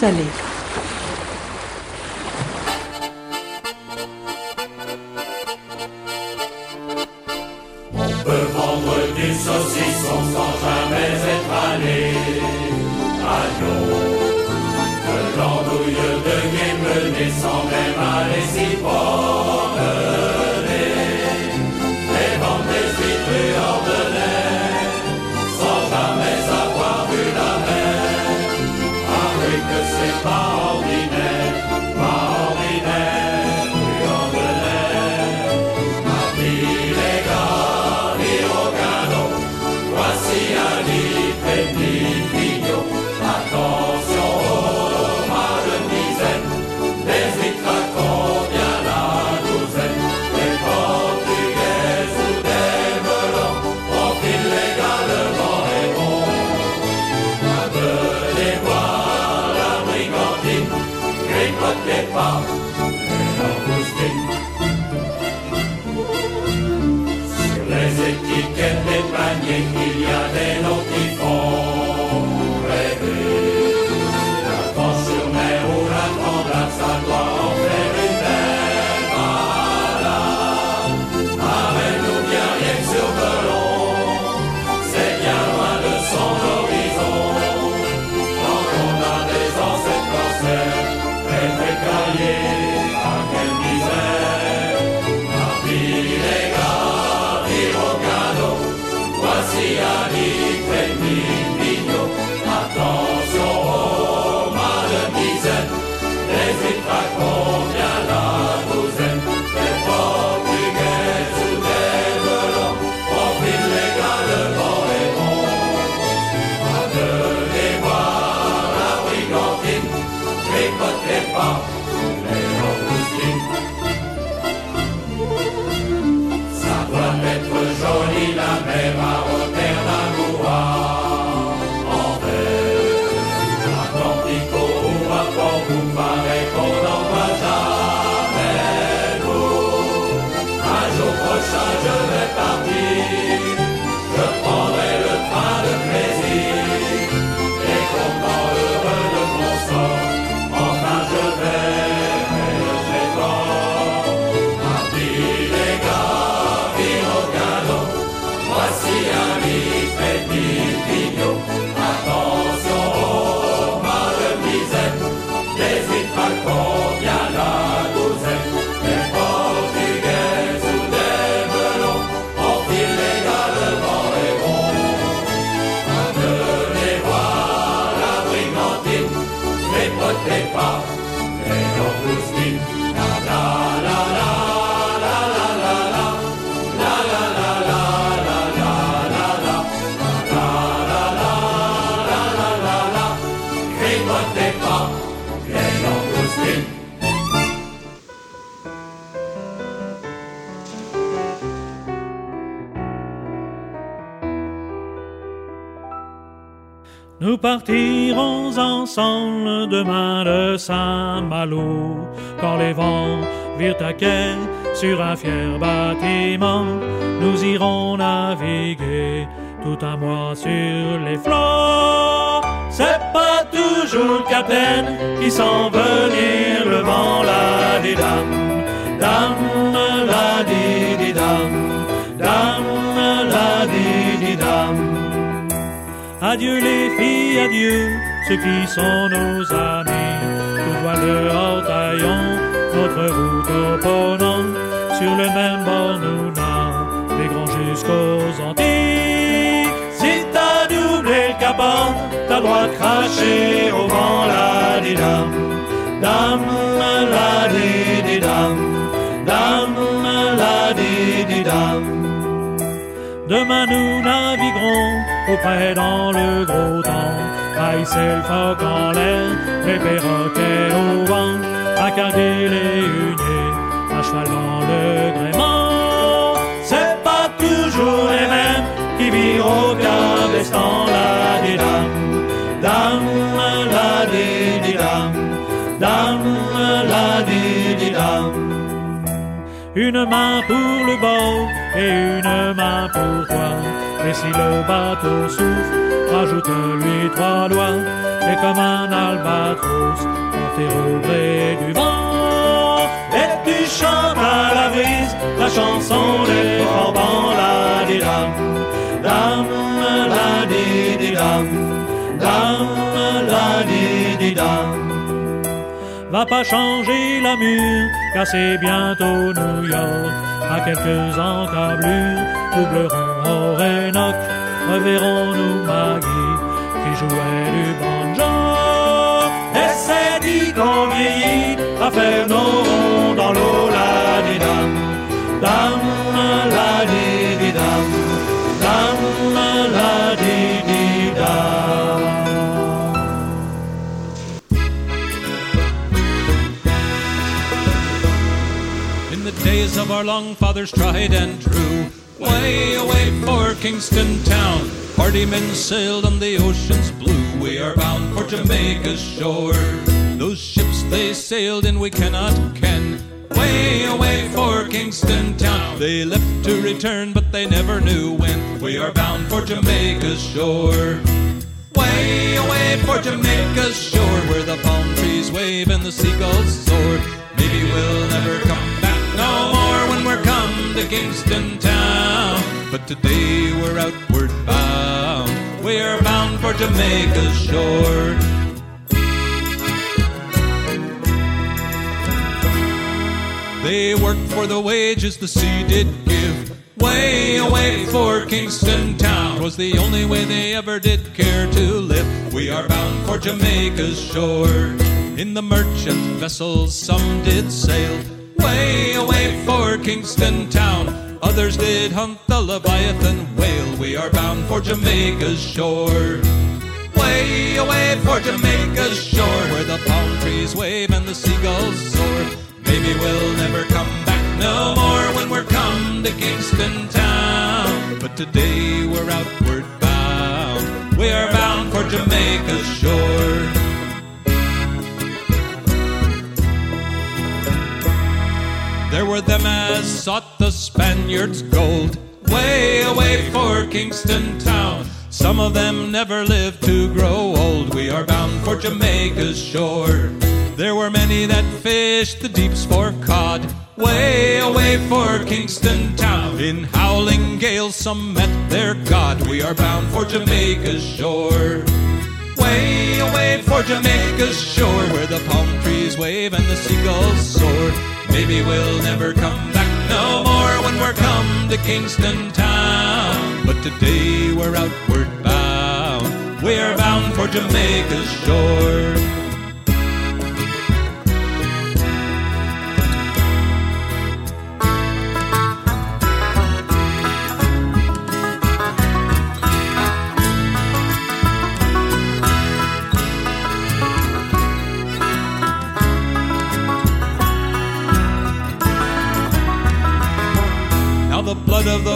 Couleur Nous partirons ensemble demain de Saint-Malo, quand les vents virent à quai sur un fier bâtiment. Nous irons naviguer tout un mois sur les flots. C'est pas toujours le capitaine qui sent venir le vent, la di dam, dam, la di Adieu les filles, adieu ceux qui sont nos amis. Tout voile hors taillons, notre route opponent. Sur le même bord nous navigerons jusqu'aux Antilles. Si t'as doublé le capot, t'as droit de cracher au vent la di dam, dam la di di dam, dam la di di dam. Demain nous naviguerons auprès dans le gros temps. C'est le phoque en l'air, les perroquets au vent, à carguer les huniers, à cheval dans le gréement. C'est pas toujours les mêmes qui virent au cabestan la di dam, dam la di di dam, dam la dam. Une main pour le bord et une main pour toi. Et si le bateau souffle, rajoute-lui trois doigts. Et comme un albatros, porté au gré du vent. Et tu chantes à la brise la chanson des forbans, la di dam, dam, la di di dam, dam, la di di dam va pas changer la mure, car c'est bientôt New York. À quelques encablures, doubleront Orénoque, reverrons-nous Maggie, qui jouait du banjo. Et c'est dit à faire nos ronds dans l'eau, la di dam, dam, la days of our long fathers tried and true, way away for Kingston town, party men sailed on the ocean's blue. We are bound for Jamaica's shore. Those ships they sailed in we cannot ken. Way away for Kingston town. They left to return, but they never knew when. We are bound for Jamaica's shore. Way away for Jamaica's shore, where the palm trees wave and the seagulls soar. Maybe we'll never come no more when we're come to Kingston town. But today we're outward bound. We're bound for Jamaica's shore. They worked for the wages the sea did give. Way away for Kingston town was the only way they ever did care to live. We are bound for Jamaica's shore. In the merchant vessels some did sail. Way away for Kingston town. Others did hunt the Leviathan whale. We are bound for Jamaica's shore. Way away for Jamaica's shore, where the palm trees wave and the seagulls soar. Maybe we'll never come back no more when we're come to Kingston town. But today we're outward bound. We are bound for Jamaica's shore. There were them as sought the Spaniards' gold, way away for Kingston town. Some of them never lived to grow old. We are bound for Jamaica's shore. There were many that fished the deeps for cod, way away for Kingston town. In howling gales, some met their God. We are bound for Jamaica's shore. Way away for Jamaica's shore, where the palm trees wave and the seagulls soar. Maybe we'll never come back no more when we're come to Kingston town. But today we're outward bound. We're bound for Jamaica's shore.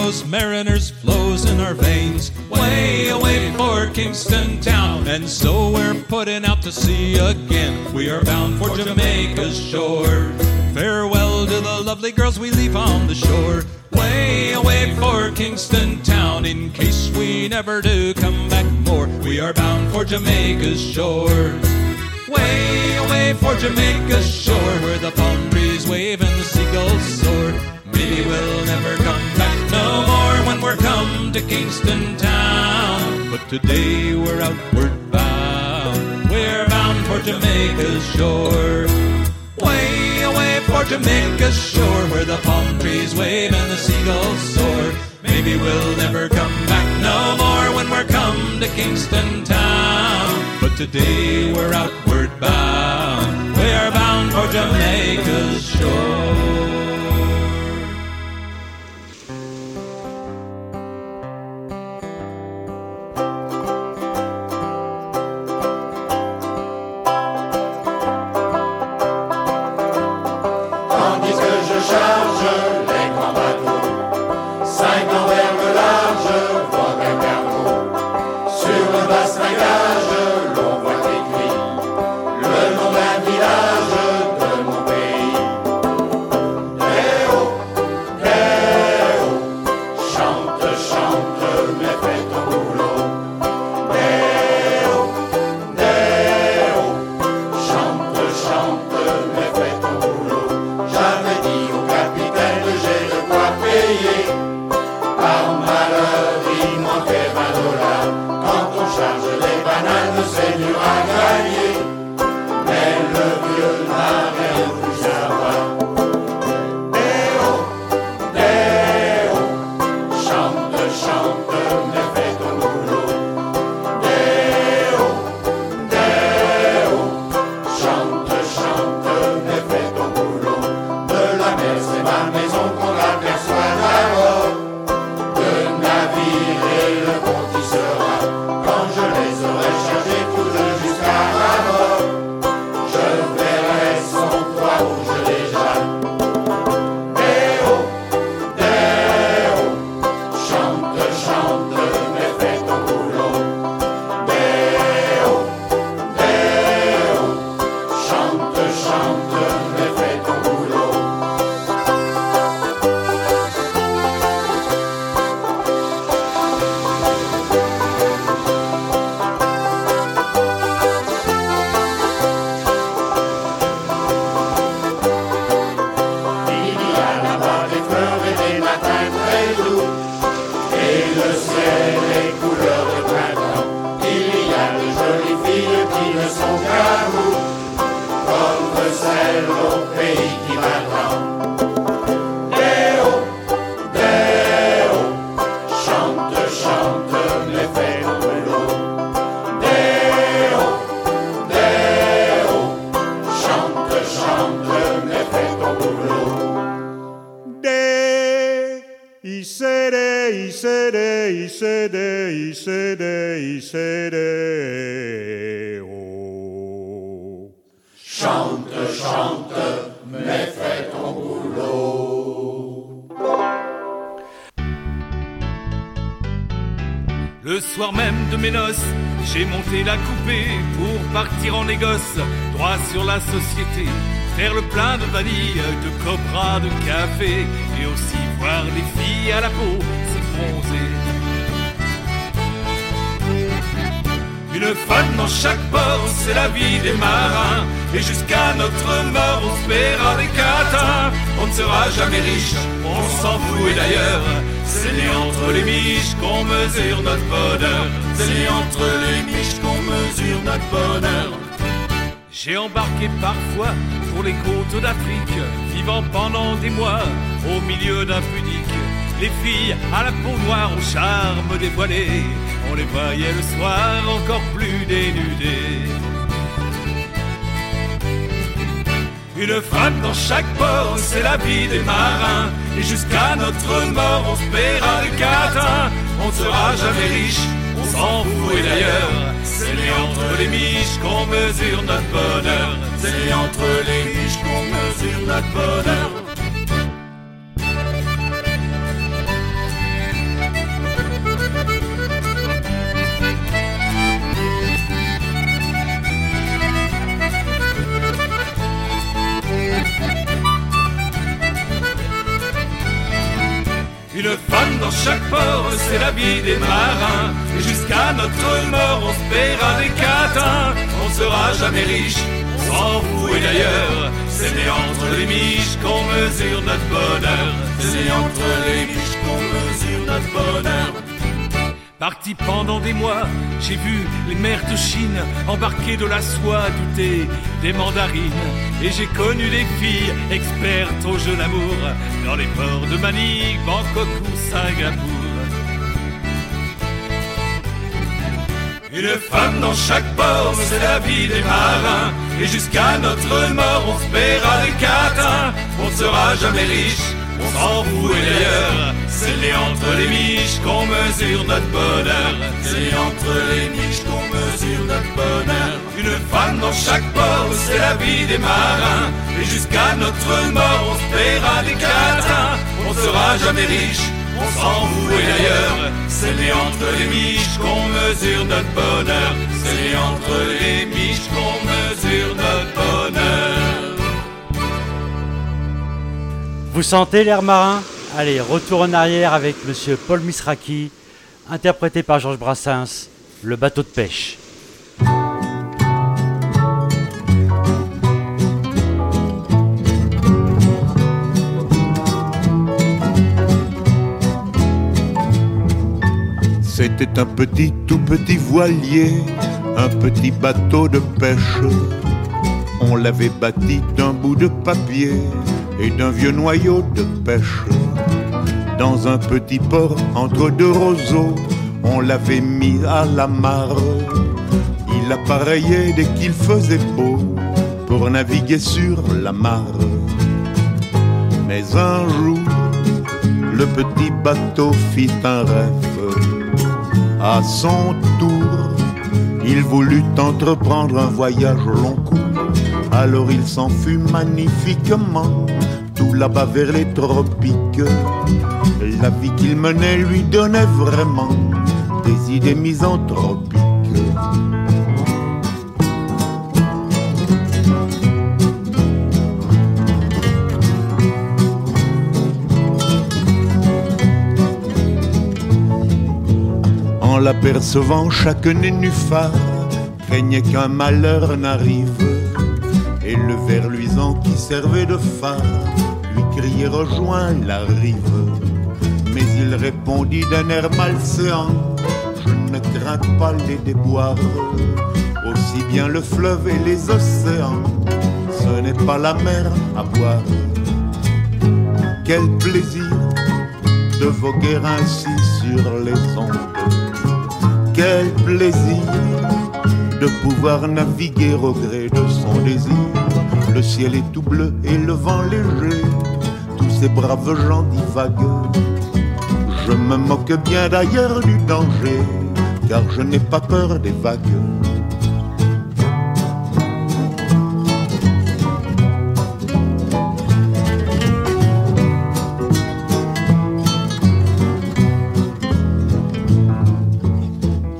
Those mariners flows in our veins. Way away for Kingston town. And so we're putting out to sea again. We are bound for Jamaica's shore. Farewell to the lovely girls we leave on the shore. Way away for Kingston town. In case we never do come back more, we are bound for Jamaica's shore. Way away for Jamaica's shore, where the palm trees wave and the seagulls soar. Maybe we'll never come back no more when we're come to Kingston town. But today we're outward bound. We're bound for Jamaica's shore. Way away for Jamaica's shore, where the palm trees wave and the seagulls soar. Maybe we'll never come back no more when we're come to Kingston town. But today we're outward bound. We're bound for Jamaica's shore. Soir même de mes noces, j'ai monté la coupée pour partir en négoce, droit sur la société, faire le plein de vanille, de copra, de café, et aussi voir les filles à la peau s'effronter. Une femme dans chaque port, c'est la vie des marins. Et jusqu'à notre mort, on se paiera des catins. On ne sera jamais riche, on s'en fout et d'ailleurs. C'est né entre les miches qu'on mesure notre bonheur. C'est né entre les miches qu'on mesure notre bonheur. J'ai embarqué parfois pour les côtes d'Afrique, vivant pendant des mois au milieu d'un pudique. Les filles à la peau noire, au charme dévoilé, on les voyait le soir encore plus dénudées. Une femme dans chaque port, c'est la vie des marins. Et jusqu'à notre mort, on se paiera des catins. On ne sera jamais riche, on s'en fout et d'ailleurs. C'est entre les miches qu'on mesure notre bonheur. C'est entre les miches qu'on mesure notre bonheur. Dans chaque port, c'est la vie des marins. Et jusqu'à notre mort, on se paiera des catins. On sera jamais riche, on s'en fout et d'ailleurs. C'est né entre les miches qu'on mesure notre bonheur. C'est entre les miches qu'on mesure notre bonheur. Parti pendant des mois, j'ai vu les mers de Chine embarquer de la soie, douter des mandarines. Et j'ai connu des filles expertes au jeu d'amour dans les ports de Manille, Bangkok ou Singapour. Une femme dans chaque port, c'est la vie des marins. Et jusqu'à notre mort, on se paiera des catins. On sera jamais riche, on s'en fout et d'ailleurs. C'est entre les miches qu'on mesure notre bonheur. C'est entre les miches qu'on mesure notre bonheur. Une femme dans chaque port, c'est la vie des marins. Et jusqu'à notre mort, on se paiera des catins. On sera jamais riche, on s'en fout et d'ailleurs. C'est les entre les miches qu'on mesure notre bonheur. C'est les entre les miches qu'on mesure notre bonheur. Vous sentez l'air marin? Allez, retour en arrière avec Monsieur Paul Misraki, interprété par Georges Brassens, Le bateau de pêche. C'était un petit, tout petit voilier, un petit bateau de pêche. On l'avait bâti d'un bout de papier et d'un vieux noyau de pêche. Dans un petit port entre deux roseaux, on l'avait mis à la mare. Il appareillait dès qu'il faisait beau pour naviguer sur la mare. Mais un jour, le petit bateau fit un rêve. À son tour, il voulut entreprendre un voyage long cours. Alors il s'en fut magnifiquement là-bas vers les tropiques. La vie qu'il menait lui donnait vraiment des idées misanthropiques. En l'apercevant, chaque nénuphar craignait qu'un malheur n'arrive. Et le ver luisant qui servait de phare lui criait rejoins la rive. Mais il répondit d'un air malséant Je ne crains pas les déboires, aussi bien le fleuve et les océans. Ce n'est pas la mer à boire. Quel plaisir de voguer ainsi sur les ondes. Quel plaisir de pouvoir naviguer au gré de son désir. Le ciel est tout bleu et le vent léger, tous ces braves gens divaguent. Je me moque bien d'ailleurs du danger, car je n'ai pas peur des vagues.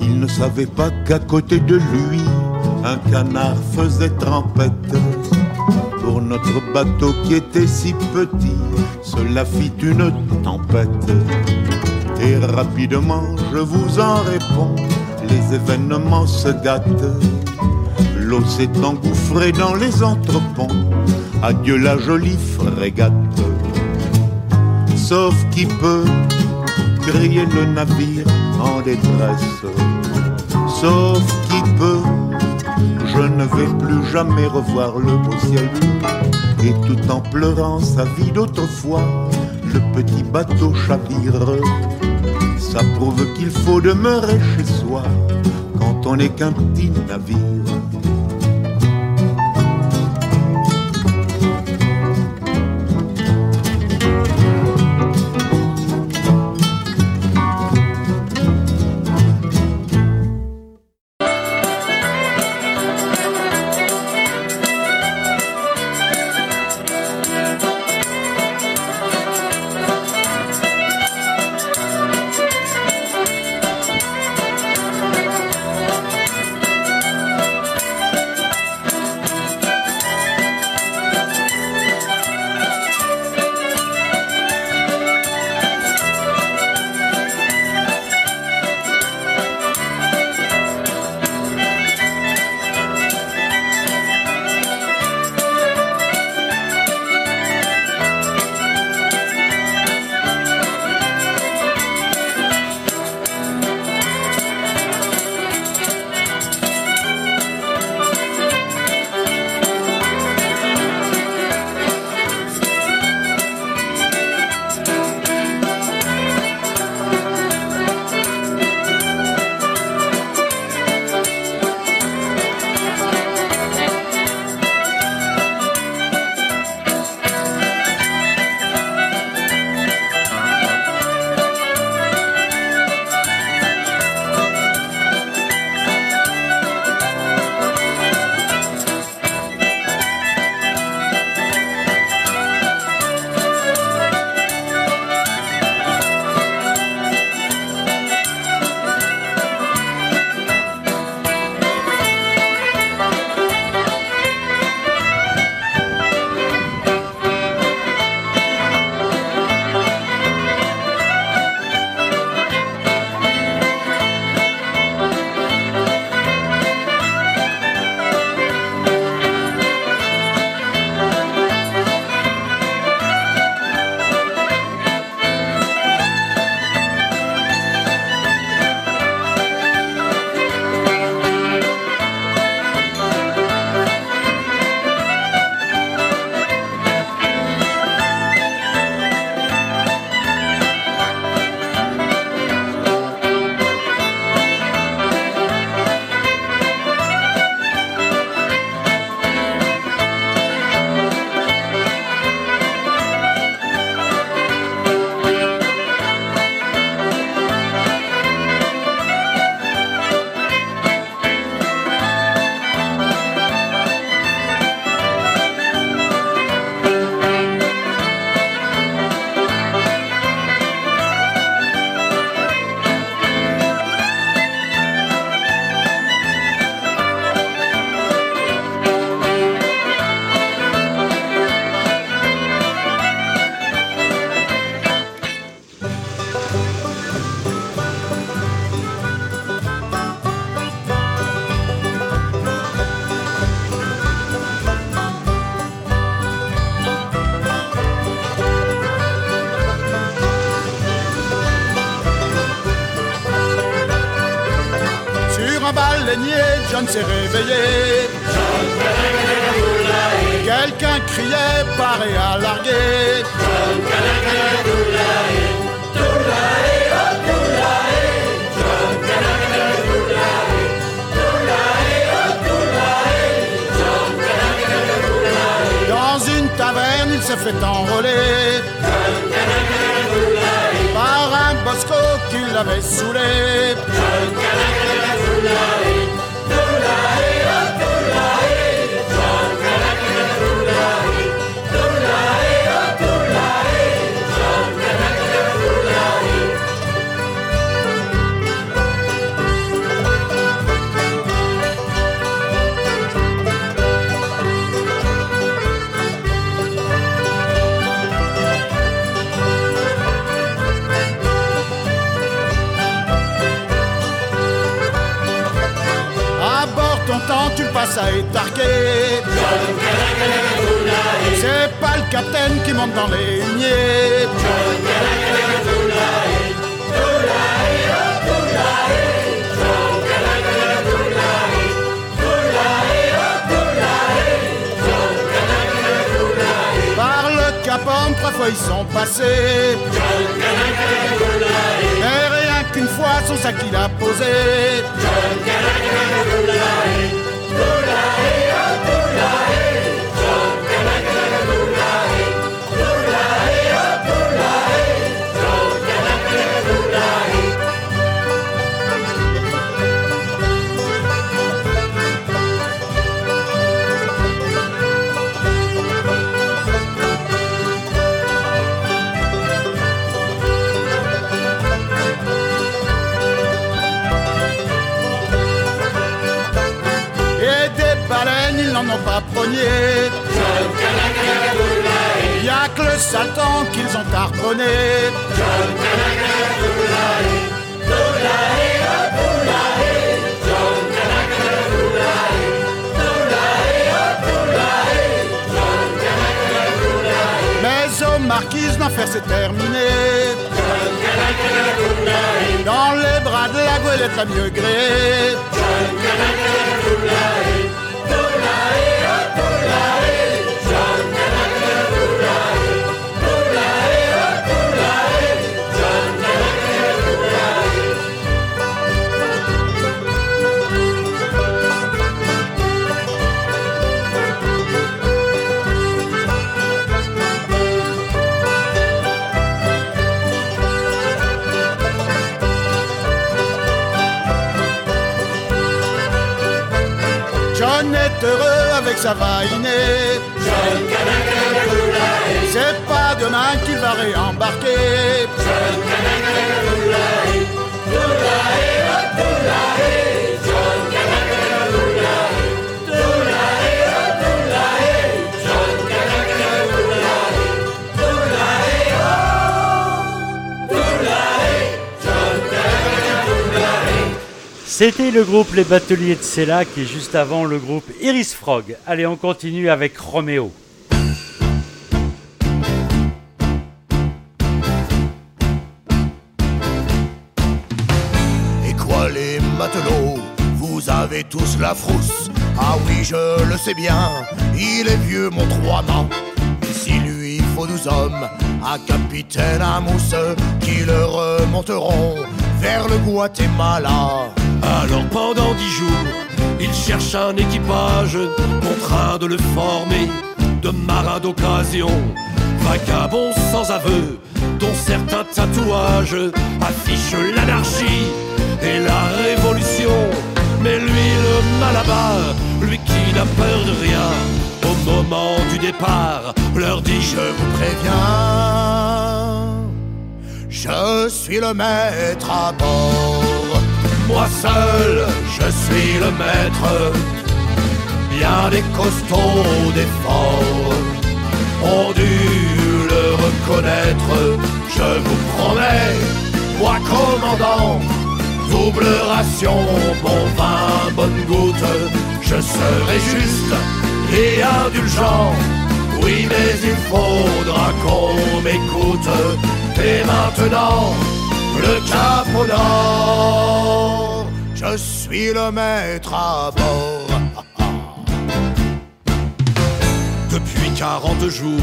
Il ne savait pas qu'à côté de lui, un canard faisait trempette. Pour notre bateau qui était si petit, cela fit une tempête. Et rapidement, je vous en réponds, les événements se gâtent. L'eau s'est engouffrée dans les entreponts, adieu la jolie frégate. Sauf qui peut crier le navire en détresse. Sauf qui peut je ne vais plus jamais revoir le beau ciel bleu. Et tout en pleurant sa vie d'autrefois, le petit bateau chavire. Ça prouve qu'il faut demeurer chez soi quand on n'est qu'un petit navire. S'est réveillé. Quelqu'un criait, paré à larguer. Ils sont passés. Mais rien qu'une fois, son sac il a posé. Ils n'en ont pas progné. Y a que le saltan qu'ils ont harponné. Mais aux marquises, l'enfer c'est terminé. Dans les bras de la goélette la mieux Israel, John Canaclerura. Avec sa vainée. C'est pas demain qu'il va réembarquer. C'était le groupe Les Bateliers de qui est juste avant le groupe Iris Frog. Allez, on continue avec Roméo. Et quoi les matelots Vous avez tous la frousse? Ah oui je le sais bien Il est vieux mon trois mâts Mais si lui il faut douze hommes Un capitaine à mousse Qui le remonteront Vers le Guatemala Alors pendant dix jours, il cherche un équipage contraint de le former de marins d'occasion, vagabonds sans aveu, dont certains tatouages affichent l'anarchie et la révolution. Mais lui, le malabar, lui qui n'a peur de rien, au moment du départ, leur dit Je vous préviens Je suis le maître à bord Moi seul, je suis le maître. Bien des costauds, des forts. Ont dû le reconnaître. Je vous promets, moi commandant Double ration, bon vin, bonne goutte. Je serai juste et indulgent. Oui mais il faudra qu'on m'écoute. Et maintenant, le cap au nord je suis le maître à bord. Depuis 40 jours,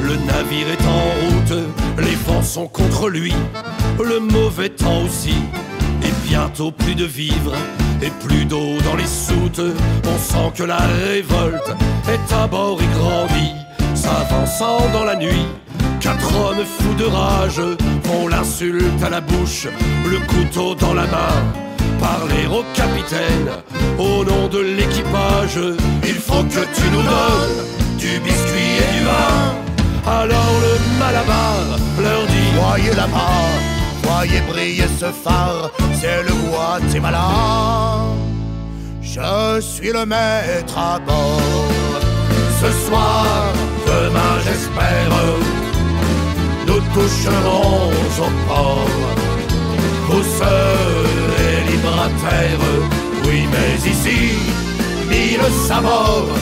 le navire est en route, les vents sont contre lui, le mauvais temps aussi, et bientôt plus de vivres et plus d'eau dans les soutes. On sent que la révolte est à bord et grandit, s'avançant dans la nuit. Quatre hommes fous de rage font l'insulte à la bouche, le couteau dans la main. Parler au capitaine, au nom de l'équipage, il faut que tu nous donnes du biscuit et du vin. Alors le malabar leur dit Voyez là-bas, voyez briller ce phare, c'est le Guatemala. Je suis le maître à bord. Ce soir, demain j'espère, toucherons au port. Libre à terre, oui mais ici, mille sabords,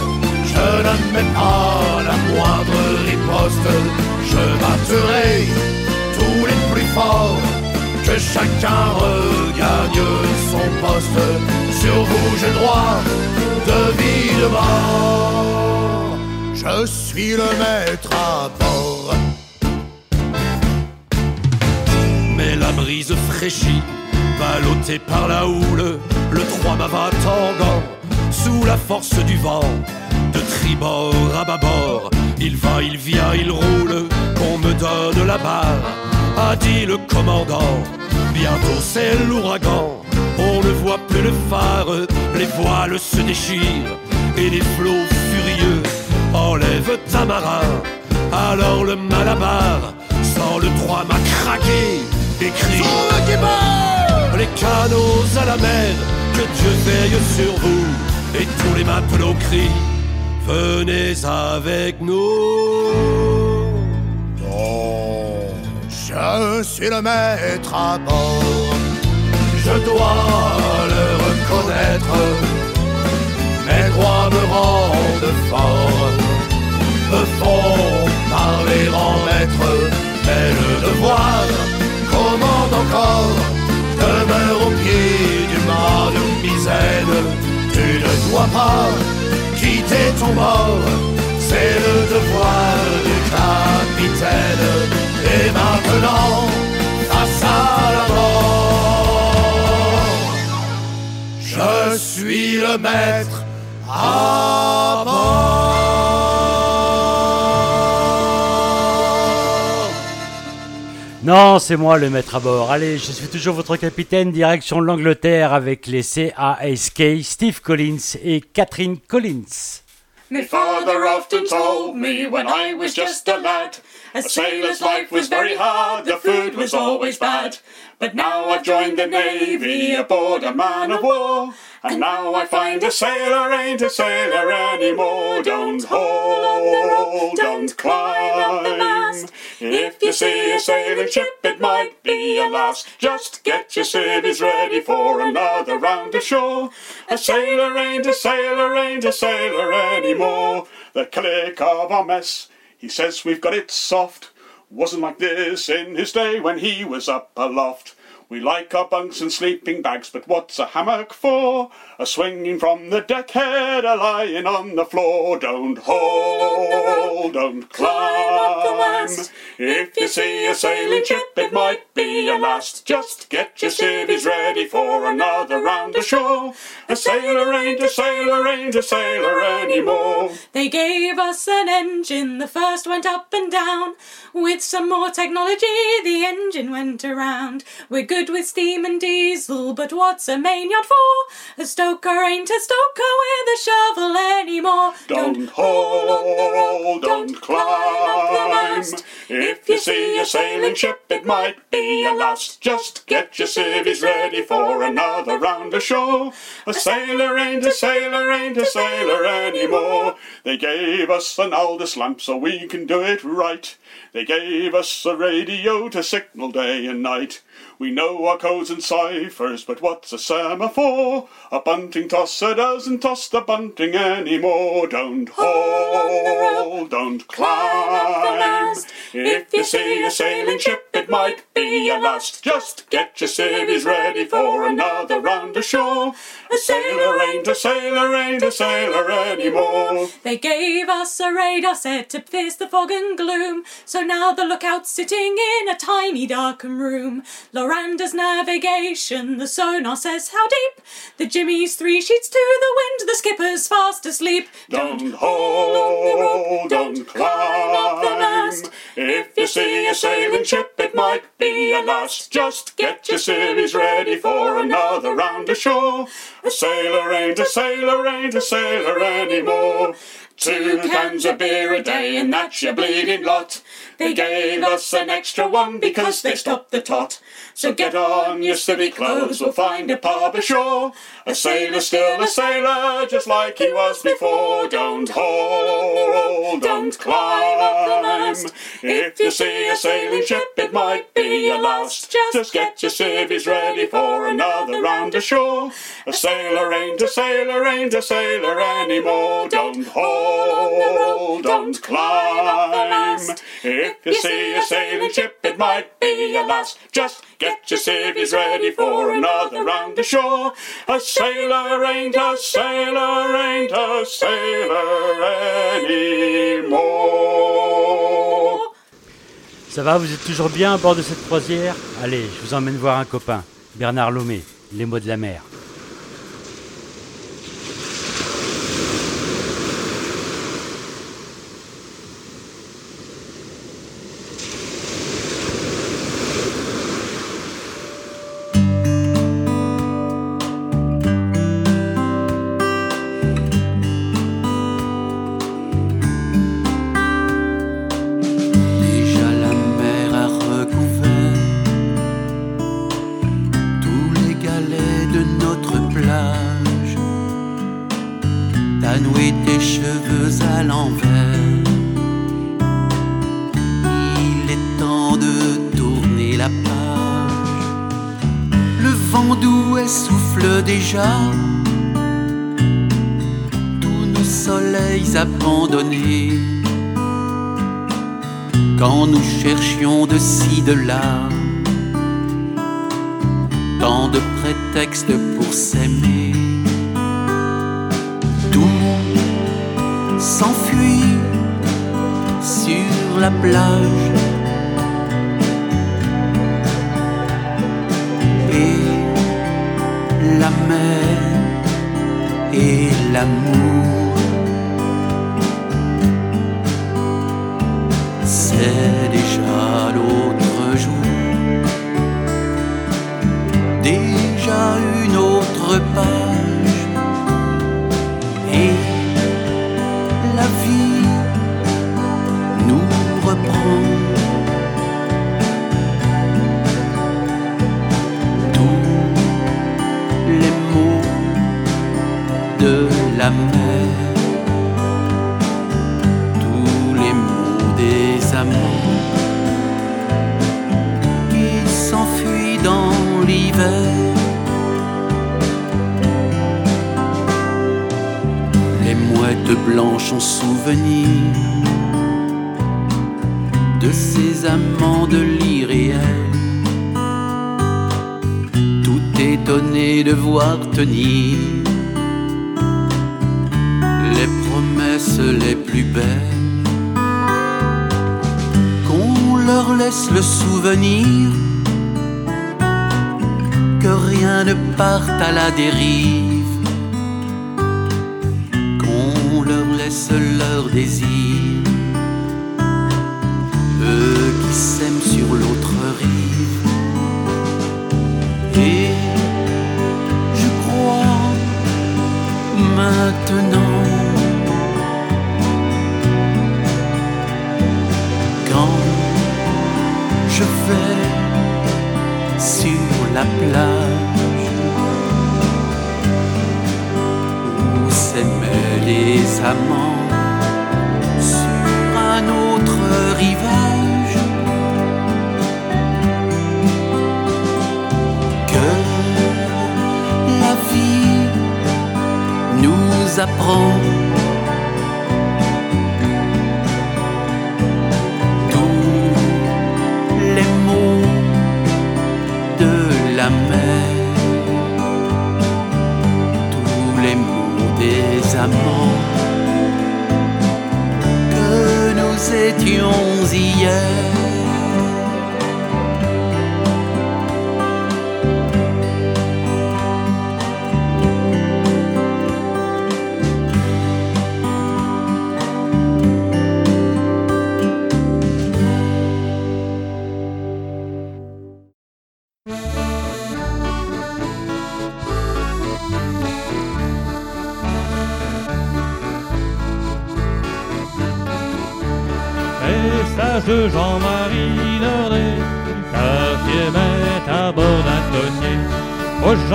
je ne mets pas la moindre riposte, je battrai tous les plus forts, que chacun regagne son poste, sur vous j'ai droit de vie de mort. Je suis le maître à bord. La brise fraîchit, ballottée par la houle, le trois-mâts va tanguant sous la force du vent. De tribord à bâbord, il va, il vient, il roule, qu'on me donne la barre, a dit le commandant. Bientôt c'est l'ouragan, on ne voit plus le phare, les voiles se déchirent, et les flots furieux enlèvent un marin. Alors le malabar, sans le trois-mâts craqué, écrit Les canaux à la mer, que Dieu veille sur vous, et tous les matelots crient Venez avec nous. Non, je suis le maître à bord. Je dois le reconnaître, mes droits me rendent fort, me font parler en maître, mais le devoir commande encore, demeure au pied du mât de misaine, tu ne dois pas quitter ton bord, c'est le devoir du capitaine, et maintenant, face à la mort, je suis le maître à bord. Non, c'est moi le maître à bord. Allez, je suis toujours votre capitaine, direction l'Angleterre avec les CASK, Steve Collins et Catherine Collins. My father often told me when I was just a lad, a sailor's the food was always bad. But now I've joined the navy aboard a man of war, and now I find a sailor ain't a sailor anymore. Don't hold, don't climb up the mast. If you see a sailing ship, it might be a lass. Just get your civvies ready for another round ashore. A sailor ain't a sailor ain't a sailor anymore. The click of our mess, he says we've got it soft. Wasn't like this in his day when he was up aloft. We like our bunks and sleeping bags, but what's a hammock for? A swinging from the deck head, a lying on the floor. Don't hold, don't climb. If you see a sailing ship, it might be a last. Just get your civvies ready for another round ashore. A sailor ain't a sailor ain't a sailor anymore. They gave us an engine, the first went up and down. With some more technology, the engine went around. We're good with steam and diesel, but what's a main yard for? A stoker ain't a stoker with a shovel anymore. Don't hold, don't climb. If you see a sailing ship, it might be a last. Just get your civvies ready for another round ashore. A sailor ain't a sailor ain't a sailor anymore. They gave us an Aldous lamp so we can do it right. They gave us a radio to signal day and night. We know our codes and ciphers, but what's a semaphore? A bunting tosser doesn't toss the bunting anymore. Don't hold, don't climb. If you see a sailing ship, it might be your last. Just get your civvies ready for another round ashore. A sailor ain't a sailor, ain't a sailor anymore. They gave us a radar set to pierce the fog and gloom. So now the lookout's sitting in a tiny darkened room. Loranda's navigation, the sonar says how deep. The Jimmy's three sheets to the wind, the skipper's fast asleep. Don't haul on the rope. don't climb up the mast. If you see a sailing ship, it might be a last. Just get your civvies ready for another round ashore. A sailor ain't a sailor, ain't a sailor anymore. Two cans of beer a day, and that's your bleeding lot. They gave us an extra one because they stopped the tot. So get on your city clothes, we'll find a pub ashore. A sailor's still a sailor, just like he was before. Don't hold, don't climb. up the mast. If you see a sailing ship, it might be your last. Just get your civvies ready for another round ashore. A sailor ain't a sailor, ain't a sailor anymore. Don't hold, don't climb. If you see a sailing ship, it might be your last. Just get your civvies ready for another round ashore. A sailor ain't a sailor, ain't a sailor anymore. Ça va, vous êtes toujours bien à bord de cette croisière? Allez, je vous emmène voir un copain, Bernard Lomé, Les mots de la mer. Souffle déjà. Tous nos soleils abandonnés quand nous cherchions de ci, de là, tant de prétextes pour s'aimer. Tout s'enfuit sur la plage. Et l'amour. C'est déjà l'autre jour, déjà une autre page, tous les mots des amants qui s'enfuient dans l'hiver. Les mouettes blanches ont souvenir de ces amants de l'irréel. Tout étonné de voir tenir laisse le souvenir que rien ne parte à la dérive. Qu'on leur laisse leur désir.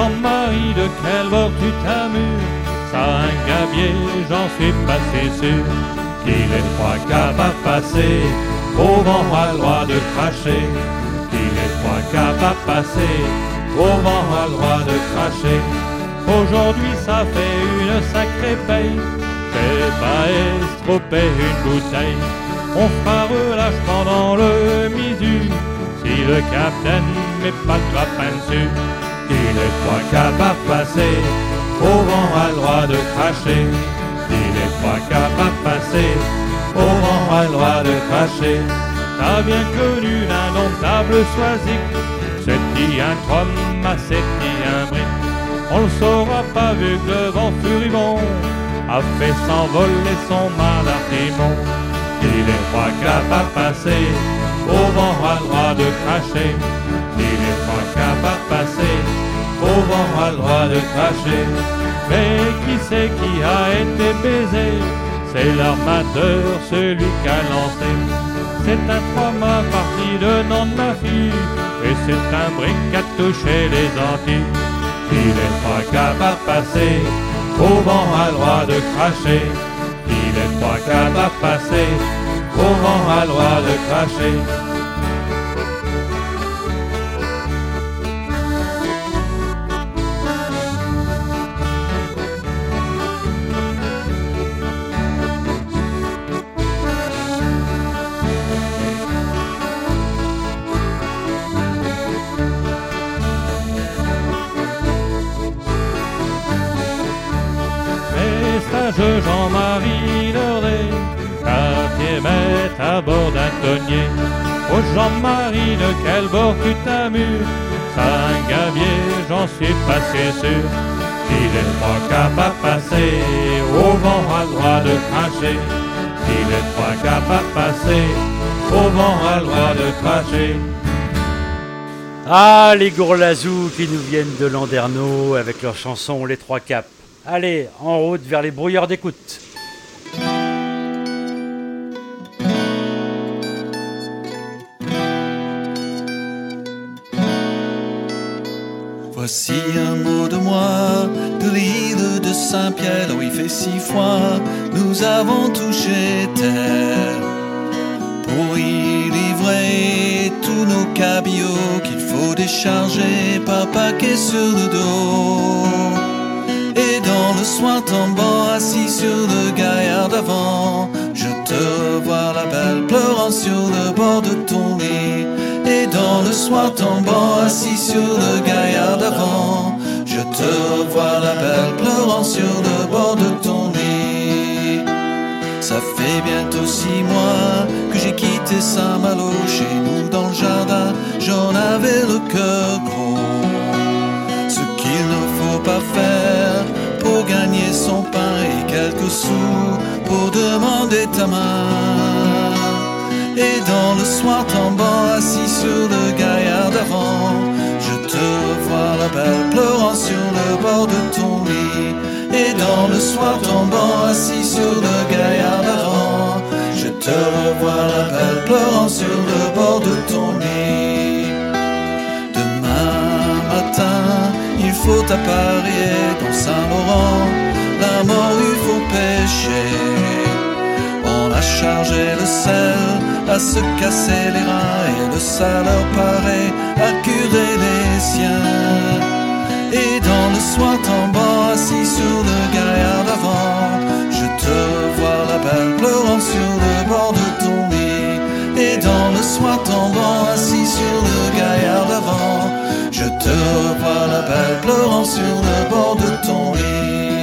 Jean-Marie, de quel bord tu t'amures Ça un gabier, j'en suis passé sûr, qu'il est trois capables à passer, au vent a le droit de cracher, qu'il est trois capables à passer, au vent a le droit de cracher. Aujourd'hui ça fait une sacrée paye, c'est pas estroper une bouteille. On fera relâche pendant le midi si le capitaine met pas de grappin dessus. Il est trois capables à passer, au vent a le droit de cracher. Il est trois capables à passer, au vent a le droit de cracher. T'as bien connu l'indomptable Soisic, c'est qui un trom c'est qui un brick. On le saura pas vu que le vent furibond a fait s'envoler son mal artimon. Il est trois capables à passer, au vent a le droit de cracher. Il est capables à passer, au vent a le droit de cracher. Mais qui c'est qui a été baisé? C'est l'armateur, celui qui a lancé. C'est un trauma parti de nom de ma fille, et c'est un brick qui a touché les Antilles. Il est trois capables à passer, au vent a le droit de cracher. Il est trois capables à passer, au vent a le droit de cracher. Jean-Marie Loré, quartier met à bord d'un tonnier. Oh Jean-Marie, de quel bord tu t'amures Ça un gavier, j'en suis passé sûr. Il est trois capables à passer, au vent a le droit de cracher. Il est trois capables à passer, au vent a le droit de cracher. Ah, les gourlazous qui nous viennent de Landerneau avec leur chanson Les Trois Caps. Allez, en route vers les brouilleurs d'écoute. Voici un mot de moi, de l'île de Saint-Pierre, où il fait si froid, nous avons touché terre. Pour y livrer tous nos cabillots qu'il faut décharger par paquet sur le dos. Dans le soir tombant, assis sur le gaillard d'avant, je te revois la belle pleurant sur le bord de ton lit. Et dans le soir tombant, assis sur le gaillard d'avant, je te revois la belle pleurant sur le bord de ton lit. Ça fait bientôt six mois que j'ai quitté Saint-Malo chez nous dans le jardin, j'en avais le cœur gros. Ce qu'il ne faut pas faire gagner son pain et quelques sous pour demander ta main. Et dans le soir tombant assis sur le gaillard d'avant, je te revois la belle pleurant sur le bord de ton lit. Et dans le soir tombant assis sur le gaillard d'avant, je te revois la belle pleurant sur le bord de ton lit. Demain matin, il faut apparier Saint-Laurent, la mort il faut pêcher. On a chargé le sel à se casser les reins et le saleur paraît à curer les siens. Et dans le soir tombant assis sur le gaillard d'avant, je te revois la belle pleurant sur le bord de ton lit. Et dans le soir tombant assis te la belle pleurant sur le bord de ton lit.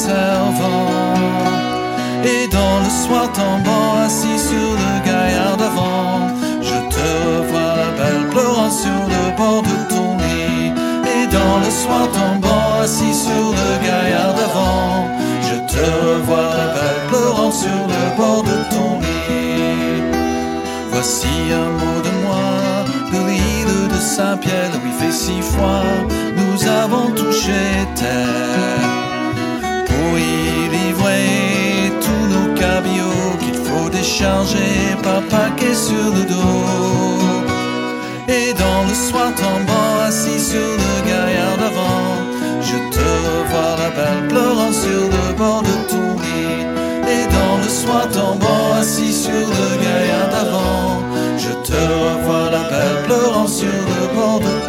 À Saint-Servant. Et dans le soir tombant, assis sur le gaillard d'avant, je te revois la belle pleurant sur le bord de ton lit. Et dans le soir tombant, assis sur le gaillard d'avant, je te revois la belle pleurant sur le bord de ton lit. Voici un mot de moi, de l'île de Saint-Pierre où il fait six fois, nous avons touché terre. Y livrer tous nos cabillots qu'il faut décharger par paquet sur le dos. Et dans le soir tombant, assis sur le gaillard d'avant, je te revois la belle pleurant sur le bord de ton lit. Et dans le soir tombant, assis sur le gaillard d'avant, je te revois la belle pleurant sur le bord de ton.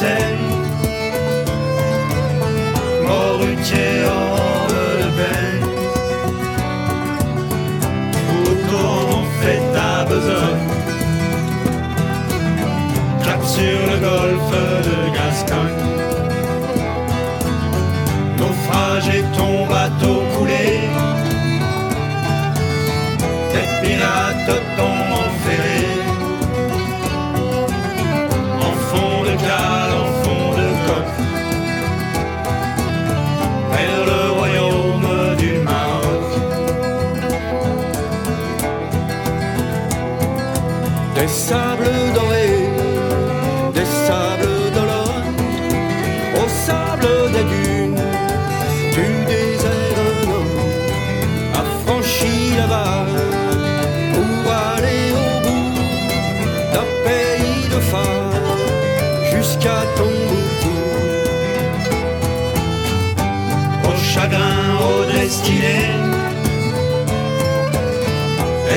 Capitaine, destinées,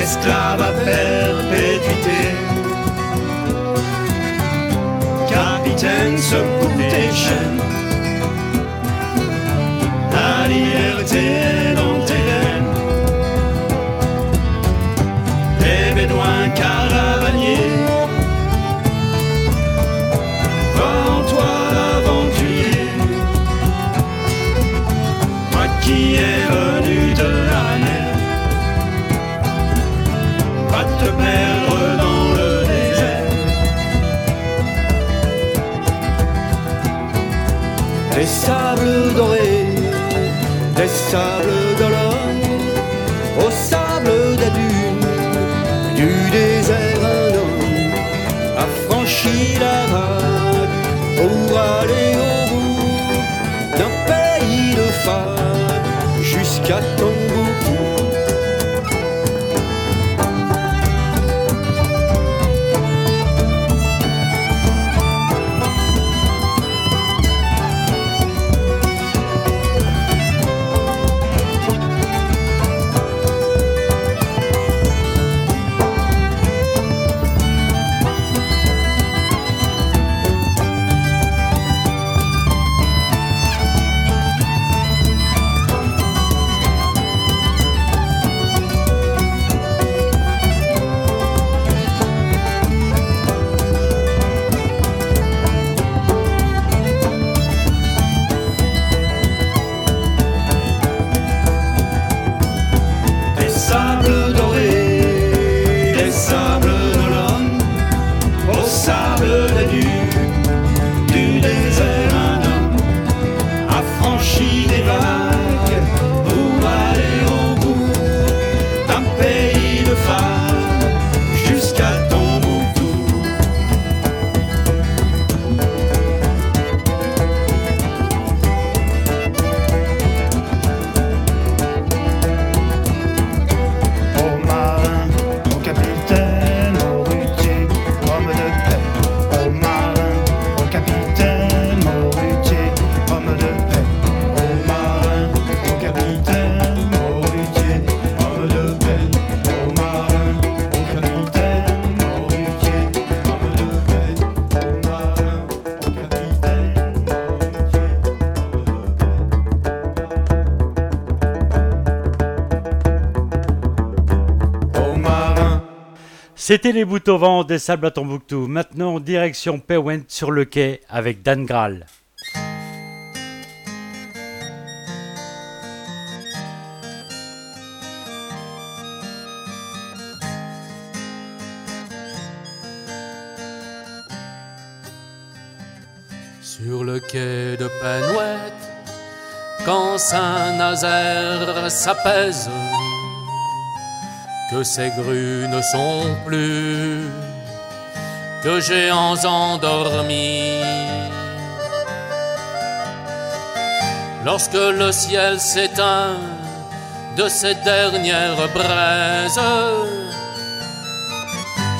esclave à perpétuité. Capitaine, secoue tes chaînes. C'était les bouts au vent des sables à Tombouctou. Maintenant, direction Pewent sur le quai avec Dan Graal. Sur le quai de Penouette, quand Saint-Nazaire s'apaise, que ces grues ne sont plus que géants endormis. Lorsque le ciel s'éteint de ces dernières braises,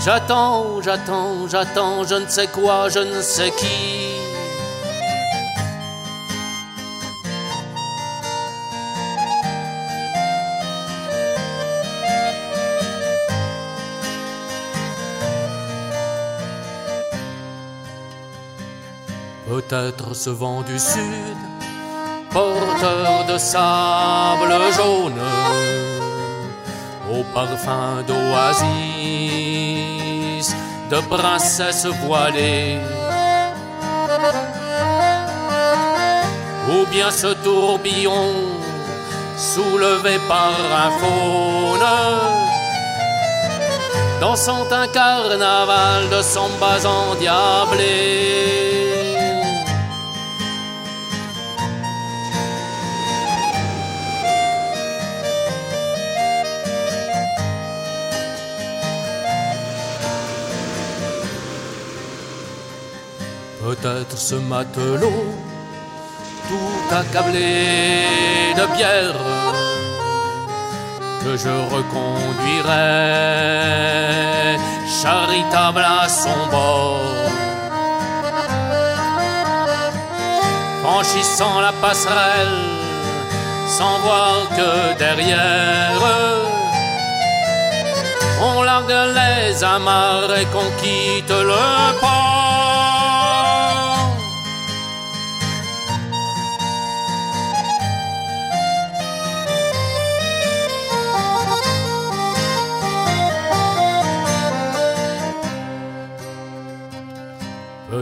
j'attends, j'attends, j'attends, je ne sais quoi, je ne sais qui. Peut-être ce vent du sud, porteur de sable jaune, au parfum d'oasis, de princesse voilée. Ou bien ce tourbillon soulevé par un faune, dansant un carnaval de sambas endiablés. Peut-être ce matelot, tout accablé de bière, que je reconduirai charitable à son bord. Franchissant la passerelle, sans voir que derrière, on largue les amarres et qu'on quitte le port.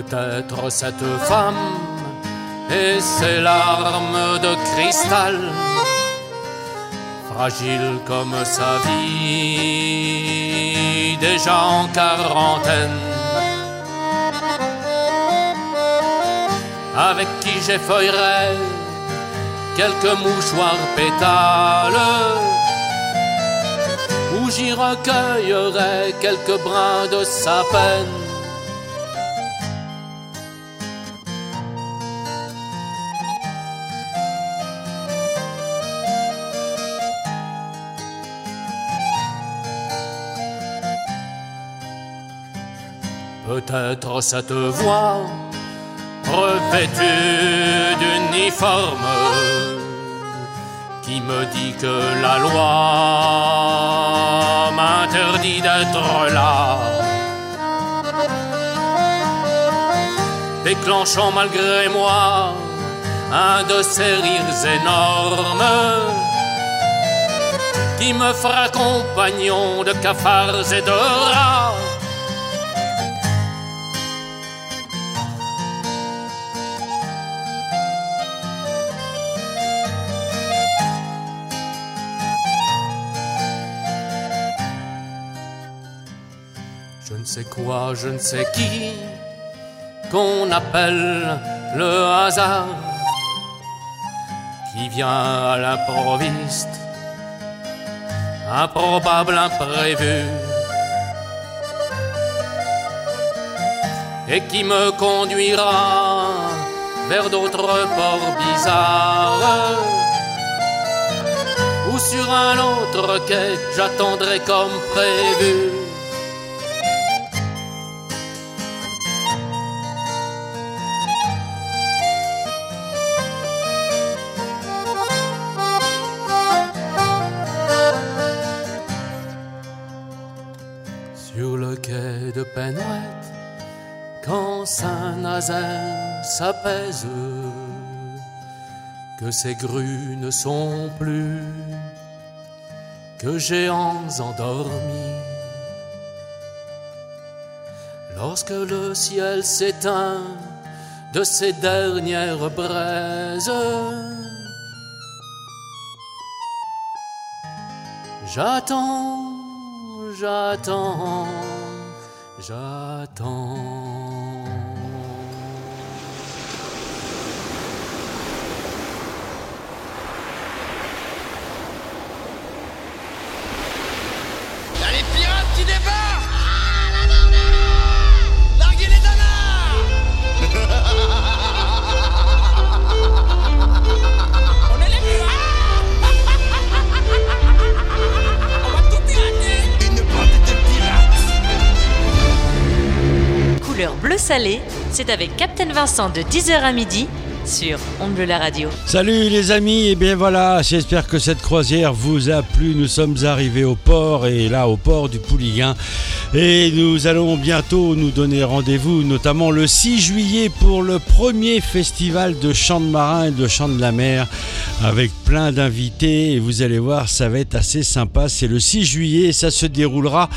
Peut-être cette femme et ses larmes de cristal, fragile comme sa vie, déjà en quarantaine, avec qui j'effeuillerai quelques mouchoirs pétales, où j'y recueillerai quelques brins de sa Peut-être cette voix revêtue d'uniforme qui me dit que la loi m'interdit d'être là. Déclenchant malgré moi un de ces rires énormes qui me fera compagnon de cafards et de rats. C'est quoi, je ne sais qui, qu'on appelle le hasard, qui vient à l'improviste, improbable, imprévu, et qui me conduira vers d'autres ports bizarres, ou sur un autre quai, j'attendrai comme prévu Saint-Nazaire s'apaise, que ces grues ne sont plus que géants endormis, Lorsque le ciel s'éteint de ses dernières braises, j'attends, j'attends, j'attends. Bleu salé, c'est avec Captain Vincent de 10h à midi sur On Bleu la radio. Salut les amis, et bien voilà, j'espère que cette croisière vous a plu. Nous sommes arrivés au port et là au port du Pouliguen. Et nous allons bientôt nous donner rendez-vous, notamment le 6 juillet pour le premier festival de chants de marin et de chants de la mer avec plein d'invités. Et vous allez voir, ça va être assez sympa. C'est le 6 juillet et ça se déroulera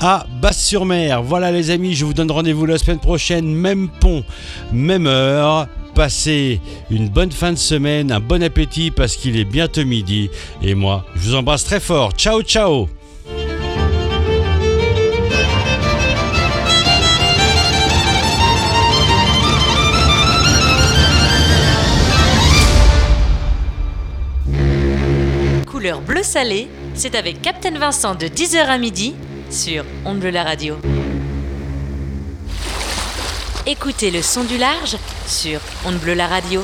à Basse-sur-Mer. Voilà les amis, je vous donne rendez-vous la semaine prochaine, même pont, même heure. Passez une bonne fin de semaine, un bon appétit parce qu'il est bientôt midi. Et moi, je vous embrasse très fort. Ciao, ciao Couleur bleu salé, c'est avec Captain Vincent de 10h à midi sur On Bleu la radio. Écoutez le son du large sur On Bleu la radio.